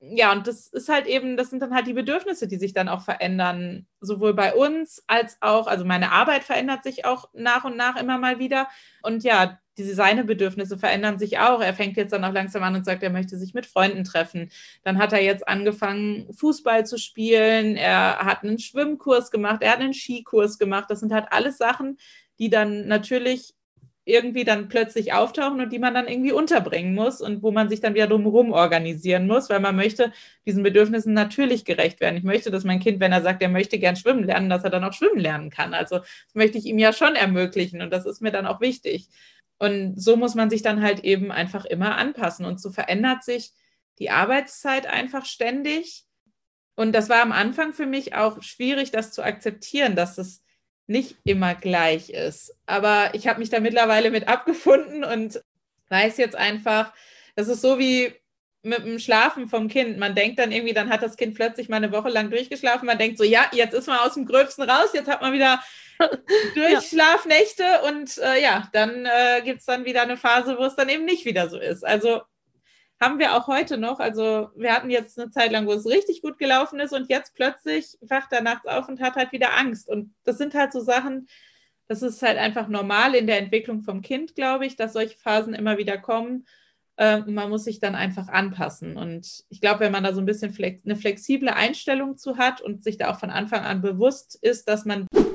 Ja, und das ist halt eben, das sind dann halt die Bedürfnisse, die sich dann auch verändern, sowohl bei uns als auch, also meine Arbeit verändert sich auch nach und nach immer mal wieder. Und ja, diese seine Bedürfnisse verändern sich auch. Er fängt jetzt dann auch langsam an und sagt, er möchte sich mit Freunden treffen. Dann hat er jetzt angefangen, Fußball zu spielen. Er hat einen Schwimmkurs gemacht. Er hat einen Skikurs gemacht. Das sind halt alles Sachen, die dann natürlich irgendwie dann plötzlich auftauchen und die man dann irgendwie unterbringen muss und wo man sich dann wieder drumherum organisieren muss, weil man möchte diesen Bedürfnissen natürlich gerecht werden. Ich möchte, dass mein Kind, wenn er sagt, er möchte gern schwimmen lernen, dass er dann auch schwimmen lernen kann. Also das möchte ich ihm ja schon ermöglichen und das ist mir dann auch wichtig. Und so muss man sich dann halt eben einfach immer anpassen. Und so verändert sich die Arbeitszeit einfach ständig. Und das war am Anfang für mich auch schwierig, das zu akzeptieren, dass es nicht immer gleich ist. Aber ich habe mich da mittlerweile mit abgefunden und weiß jetzt einfach, das ist so wie mit dem Schlafen vom Kind. Man denkt dann irgendwie, dann hat das Kind plötzlich mal eine Woche lang durchgeschlafen. Man denkt so, ja, jetzt ist man aus dem Gröbsten raus, jetzt hat man wieder Durchschlafnächte ja. und äh, ja, dann äh, gibt es dann wieder eine Phase, wo es dann eben nicht wieder so ist. Also haben wir auch heute noch. Also wir hatten jetzt eine Zeit lang, wo es richtig gut gelaufen ist und jetzt plötzlich wacht er nachts auf und hat halt wieder Angst. Und das sind halt so Sachen, das ist halt einfach normal in der Entwicklung vom Kind, glaube ich, dass solche Phasen immer wieder kommen. Äh, man muss sich dann einfach anpassen. Und ich glaube, wenn man da so ein bisschen flex eine flexible Einstellung zu hat und sich da auch von Anfang an bewusst ist, dass man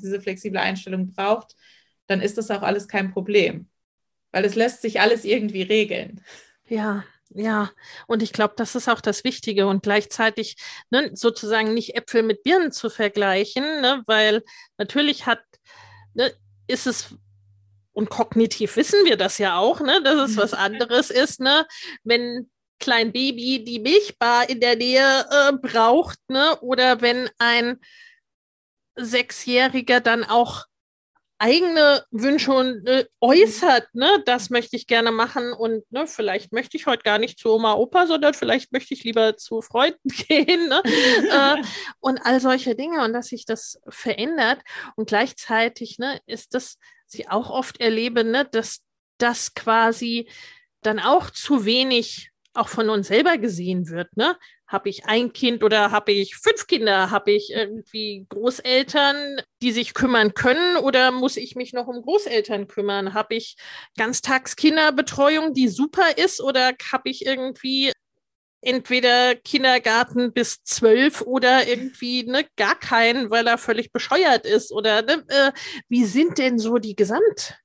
diese flexible Einstellung braucht, dann ist das auch alles kein Problem. Weil es lässt sich alles irgendwie regeln. Ja, ja, und ich glaube, das ist auch das Wichtige und gleichzeitig ne, sozusagen nicht Äpfel mit Birnen zu vergleichen, ne, weil natürlich hat, ne, ist es und kognitiv wissen wir das ja auch, ne, dass es was anderes ist, ne, wenn klein Baby die Milchbar in der Nähe äh, braucht, ne, oder wenn ein Sechsjähriger dann auch eigene Wünsche und, äh, äußert, ne, das möchte ich gerne machen und ne, vielleicht möchte ich heute gar nicht zu Oma, Opa, sondern vielleicht möchte ich lieber zu Freunden gehen ne, äh, und all solche Dinge und dass sich das verändert und gleichzeitig ne, ist das, sie auch oft erleben, ne, dass das quasi dann auch zu wenig auch von uns selber gesehen wird, ne? Habe ich ein Kind oder habe ich fünf Kinder? Habe ich irgendwie Großeltern, die sich kümmern können oder muss ich mich noch um Großeltern kümmern? Habe ich Ganztagskinderbetreuung, die super ist oder habe ich irgendwie entweder Kindergarten bis zwölf oder irgendwie ne, gar keinen, weil er völlig bescheuert ist oder ne, äh, wie sind denn so die Gesamt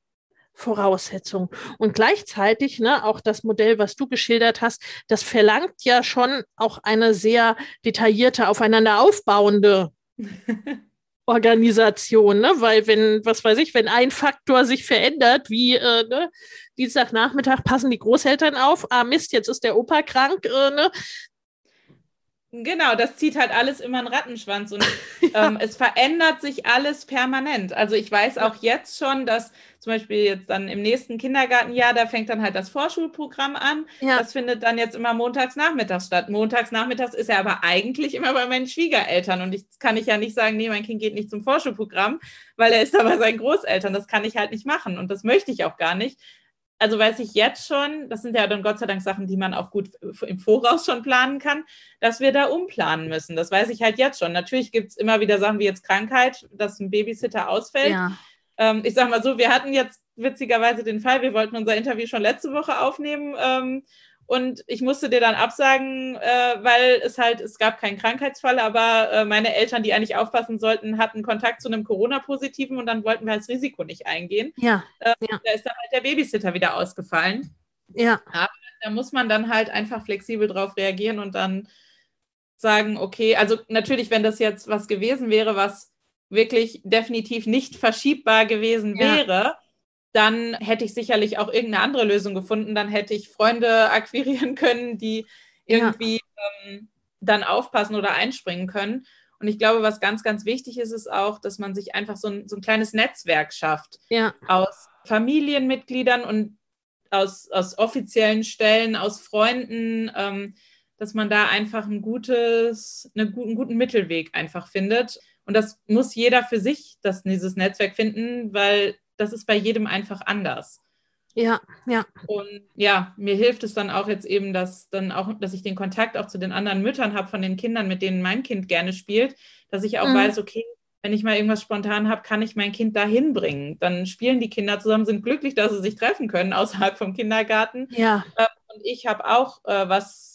Voraussetzung. Und gleichzeitig, ne, auch das Modell, was du geschildert hast, das verlangt ja schon auch eine sehr detaillierte, aufeinander aufbauende Organisation, ne? Weil wenn, was weiß ich, wenn ein Faktor sich verändert, wie äh, ne, Dienstagnachmittag passen die Großeltern auf, ah Mist, jetzt ist der Opa krank, äh, ne? Genau, das zieht halt alles immer einen Rattenschwanz und ja. ähm, es verändert sich alles permanent. Also ich weiß auch jetzt schon, dass zum Beispiel jetzt dann im nächsten Kindergartenjahr, da fängt dann halt das Vorschulprogramm an. Ja. Das findet dann jetzt immer montags nachmittags statt. Montags nachmittags ist er aber eigentlich immer bei meinen Schwiegereltern und ich kann ich ja nicht sagen, nee, mein Kind geht nicht zum Vorschulprogramm, weil er ist da bei seinen Großeltern. Das kann ich halt nicht machen und das möchte ich auch gar nicht also weiß ich jetzt schon, das sind ja dann Gott sei Dank Sachen, die man auch gut im Voraus schon planen kann, dass wir da umplanen müssen. Das weiß ich halt jetzt schon. Natürlich gibt es immer wieder Sachen wie jetzt Krankheit, dass ein Babysitter ausfällt. Ja. Ähm, ich sage mal so, wir hatten jetzt witzigerweise den Fall, wir wollten unser Interview schon letzte Woche aufnehmen ähm, und ich musste dir dann absagen, äh, weil es halt, es gab keinen Krankheitsfall, aber äh, meine Eltern, die eigentlich aufpassen sollten, hatten Kontakt zu einem Corona-Positiven und dann wollten wir das Risiko nicht eingehen. Ja, äh, ja. Da ist dann halt der Babysitter wieder ausgefallen. Ja. Aber da muss man dann halt einfach flexibel drauf reagieren und dann sagen, okay, also natürlich, wenn das jetzt was gewesen wäre, was wirklich definitiv nicht verschiebbar gewesen ja. wäre, dann hätte ich sicherlich auch irgendeine andere Lösung gefunden. Dann hätte ich Freunde akquirieren können, die irgendwie ja. ähm, dann aufpassen oder einspringen können. Und ich glaube, was ganz, ganz wichtig ist, ist auch, dass man sich einfach so ein, so ein kleines Netzwerk schafft ja. aus Familienmitgliedern und aus, aus offiziellen Stellen, aus Freunden, ähm, dass man da einfach ein gutes, eine, einen guten Mittelweg einfach findet. Und das muss jeder für sich, das, dieses Netzwerk finden, weil das ist bei jedem einfach anders. Ja, ja. Und ja, mir hilft es dann auch jetzt eben, dass dann auch, dass ich den Kontakt auch zu den anderen Müttern habe von den Kindern, mit denen mein Kind gerne spielt, dass ich auch mhm. weiß, okay, wenn ich mal irgendwas spontan habe, kann ich mein Kind dahin bringen. Dann spielen die Kinder zusammen, sind glücklich, dass sie sich treffen können außerhalb vom Kindergarten. Ja. Ähm, und ich habe auch äh, was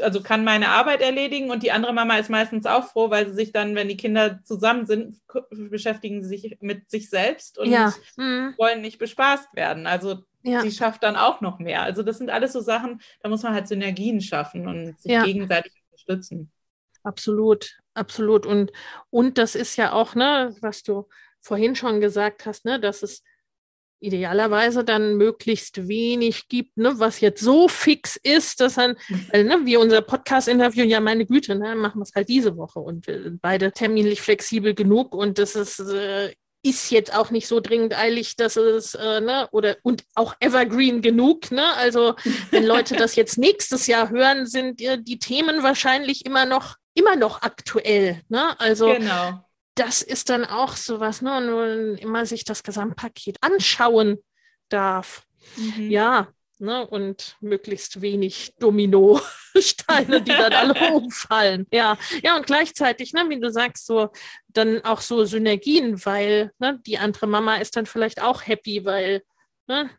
also kann meine Arbeit erledigen und die andere Mama ist meistens auch froh, weil sie sich dann, wenn die Kinder zusammen sind, beschäftigen sie sich mit sich selbst und ja. mhm. wollen nicht bespaßt werden. Also ja. sie schafft dann auch noch mehr. Also das sind alles so Sachen, da muss man halt Synergien schaffen und sich ja. gegenseitig unterstützen. Absolut, absolut. Und, und das ist ja auch, ne, was du vorhin schon gesagt hast, ne, dass es idealerweise dann möglichst wenig gibt, ne, was jetzt so fix ist, dass dann, weil, ne, wie unser Podcast-Interview, ja, meine Güte, ne, machen wir es halt diese Woche und wir beide terminlich flexibel genug und das ist, äh, ist jetzt auch nicht so dringend eilig, dass es, äh, ne, oder und auch evergreen genug, ne? Also wenn Leute das jetzt nächstes Jahr hören, sind äh, die Themen wahrscheinlich immer noch, immer noch aktuell, ne? Also genau das ist dann auch sowas, ne? Nur immer sich das Gesamtpaket anschauen darf. Mhm. Ja, ne? Und möglichst wenig Dominosteine, die dann alle umfallen. Ja, ja, und gleichzeitig, ne, wie du sagst, so dann auch so Synergien, weil ne, die andere Mama ist dann vielleicht auch happy, weil ne,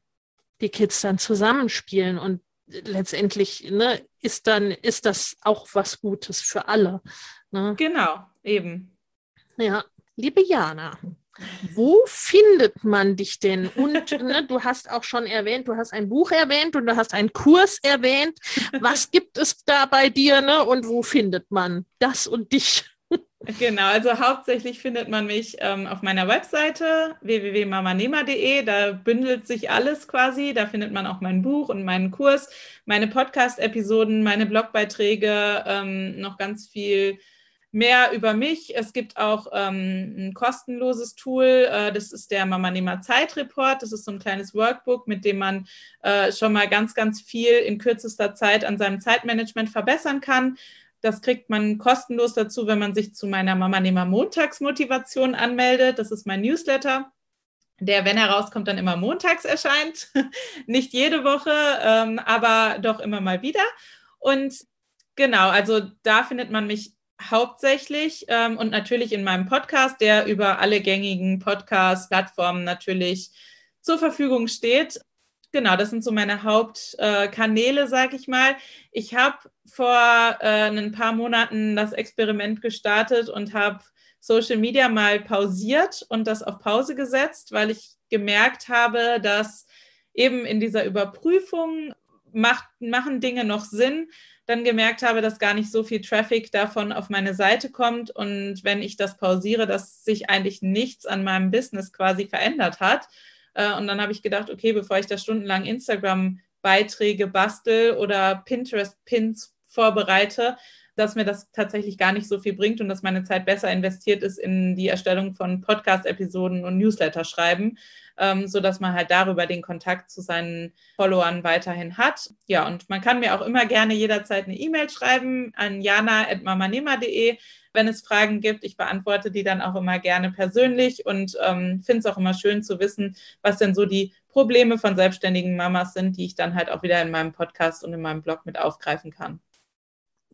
die Kids dann zusammenspielen und letztendlich ne, ist dann ist das auch was Gutes für alle. Ne? Genau, eben. Ja, liebe Jana, wo findet man dich denn? Und ne, du hast auch schon erwähnt, du hast ein Buch erwähnt und du hast einen Kurs erwähnt. Was gibt es da bei dir ne? und wo findet man das und dich? Genau, also hauptsächlich findet man mich ähm, auf meiner Webseite www.mamanema.de. Da bündelt sich alles quasi. Da findet man auch mein Buch und meinen Kurs, meine Podcast-Episoden, meine Blogbeiträge, ähm, noch ganz viel mehr über mich. Es gibt auch ähm, ein kostenloses Tool, äh, das ist der Mama Nehmer Zeitreport. Das ist so ein kleines Workbook, mit dem man äh, schon mal ganz, ganz viel in kürzester Zeit an seinem Zeitmanagement verbessern kann. Das kriegt man kostenlos dazu, wenn man sich zu meiner Mama Nehmer Montagsmotivation anmeldet. Das ist mein Newsletter der, wenn er rauskommt, dann immer montags erscheint. Nicht jede Woche, ähm, aber doch immer mal wieder. Und genau, also da findet man mich hauptsächlich ähm, und natürlich in meinem Podcast, der über alle gängigen Podcast-Plattformen natürlich zur Verfügung steht. Genau, das sind so meine Hauptkanäle, äh, sage ich mal. Ich habe vor äh, ein paar Monaten das Experiment gestartet und habe Social Media mal pausiert und das auf Pause gesetzt, weil ich gemerkt habe, dass eben in dieser Überprüfung macht, machen Dinge noch Sinn, dann gemerkt habe, dass gar nicht so viel Traffic davon auf meine Seite kommt und wenn ich das pausiere, dass sich eigentlich nichts an meinem Business quasi verändert hat. Äh, und dann habe ich gedacht, okay, bevor ich da stundenlang Instagram-Beiträge bastel oder Pinterest-Pins vorbereite, dass mir das tatsächlich gar nicht so viel bringt und dass meine Zeit besser investiert ist in die Erstellung von Podcast-Episoden und Newsletter schreiben, ähm, sodass man halt darüber den Kontakt zu seinen Followern weiterhin hat. Ja, und man kann mir auch immer gerne jederzeit eine E-Mail schreiben an jana.mamanema.de, wenn es Fragen gibt. Ich beantworte die dann auch immer gerne persönlich und ähm, finde es auch immer schön zu wissen, was denn so die Probleme von selbstständigen Mamas sind, die ich dann halt auch wieder in meinem Podcast und in meinem Blog mit aufgreifen kann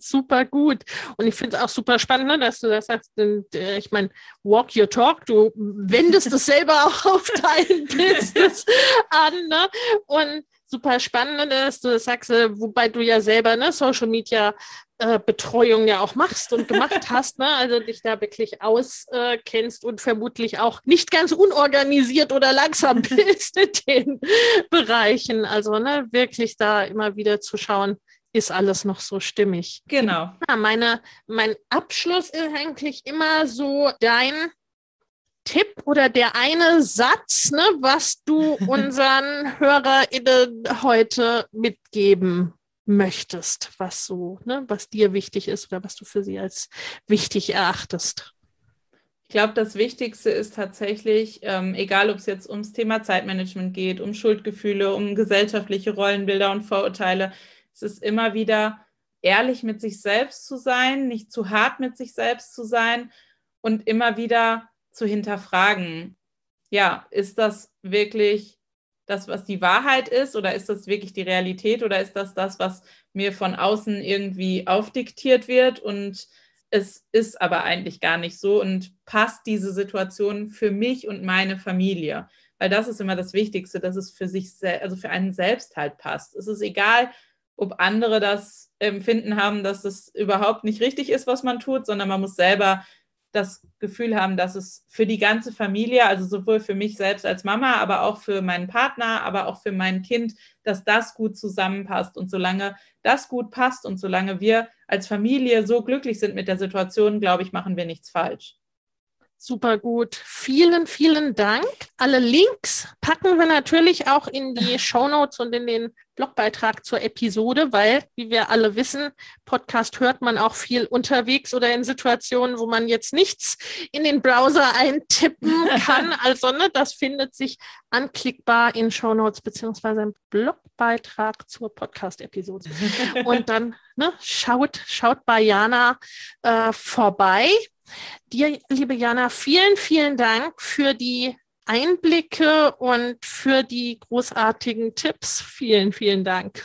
super gut. Und ich finde es auch super spannend, ne, dass du das sagst. Äh, ich meine, walk your talk, du wendest es selber auch auf dein Business an. Ne? Und super spannend, dass du das sagst, äh, wobei du ja selber ne, Social Media äh, Betreuung ja auch machst und gemacht hast, ne? also dich da wirklich auskennst äh, und vermutlich auch nicht ganz unorganisiert oder langsam bist in den Bereichen. Also ne, wirklich da immer wieder zu schauen, ist alles noch so stimmig. Genau. Ja, meine, mein Abschluss ist eigentlich immer so dein Tipp oder der eine Satz, ne, was du unseren HörerInnen heute mitgeben möchtest, was so, ne, was dir wichtig ist oder was du für sie als wichtig erachtest. Ich glaube, das Wichtigste ist tatsächlich, ähm, egal ob es jetzt ums Thema Zeitmanagement geht, um Schuldgefühle, um gesellschaftliche Rollenbilder und Vorurteile, es ist immer wieder ehrlich mit sich selbst zu sein, nicht zu hart mit sich selbst zu sein und immer wieder zu hinterfragen, ja, ist das wirklich das, was die Wahrheit ist oder ist das wirklich die Realität oder ist das das, was mir von außen irgendwie aufdiktiert wird und es ist aber eigentlich gar nicht so und passt diese Situation für mich und meine Familie, weil das ist immer das Wichtigste, dass es für sich, also für einen selbst halt passt. Es ist egal, ob andere das Empfinden haben, dass es überhaupt nicht richtig ist, was man tut, sondern man muss selber das Gefühl haben, dass es für die ganze Familie, also sowohl für mich selbst als Mama, aber auch für meinen Partner, aber auch für mein Kind, dass das gut zusammenpasst. Und solange das gut passt und solange wir als Familie so glücklich sind mit der Situation, glaube ich, machen wir nichts falsch. Super gut. Vielen, vielen Dank. Alle Links packen wir natürlich auch in die Show Notes und in den Blogbeitrag zur Episode, weil, wie wir alle wissen, Podcast hört man auch viel unterwegs oder in Situationen, wo man jetzt nichts in den Browser eintippen kann. Also, ne, das findet sich anklickbar in Show Notes beziehungsweise im Blogbeitrag zur Podcast-Episode. Und dann ne, schaut, schaut bei Jana äh, vorbei. Dir, liebe Jana, vielen, vielen Dank für die Einblicke und für die großartigen Tipps. Vielen, vielen Dank.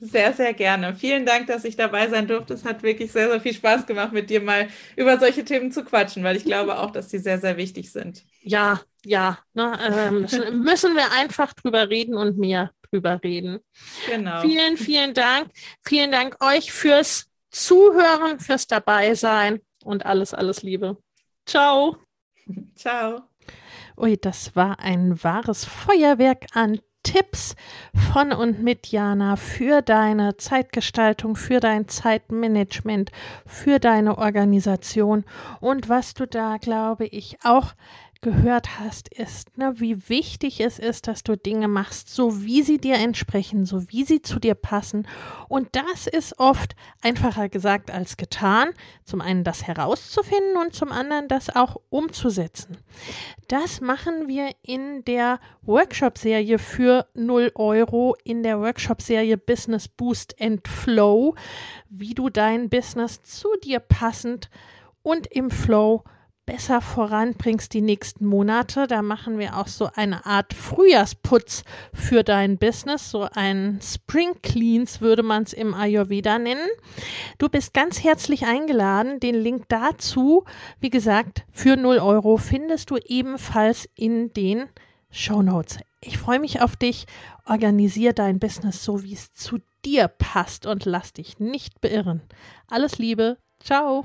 Sehr, sehr gerne. Vielen Dank, dass ich dabei sein durfte. Es hat wirklich sehr, sehr viel Spaß gemacht, mit dir mal über solche Themen zu quatschen, weil ich glaube auch, dass sie sehr, sehr wichtig sind. Ja, ja. Ne, äh, müssen, müssen wir einfach drüber reden und mehr drüber reden. Genau. Vielen, vielen Dank. Vielen Dank euch fürs Zuhören, fürs Dabeisein und alles, alles Liebe. Ciao. Ciao. Ui, das war ein wahres Feuerwerk an Tipps von und mit Jana für deine Zeitgestaltung, für dein Zeitmanagement, für deine Organisation und was du da, glaube ich, auch gehört hast, ist, ne, wie wichtig es ist, dass du Dinge machst, so wie sie dir entsprechen, so wie sie zu dir passen. Und das ist oft einfacher gesagt als getan. Zum einen das herauszufinden und zum anderen das auch umzusetzen. Das machen wir in der Workshop-Serie für 0 Euro, in der Workshop-Serie Business Boost and Flow, wie du dein Business zu dir passend und im Flow besser voranbringst die nächsten Monate. Da machen wir auch so eine Art Frühjahrsputz für dein Business, so ein Spring Cleans würde man es im Ayurveda nennen. Du bist ganz herzlich eingeladen. Den Link dazu, wie gesagt, für 0 Euro findest du ebenfalls in den Show Notes. Ich freue mich auf dich. Organisier dein Business so, wie es zu dir passt und lass dich nicht beirren. Alles Liebe. Ciao.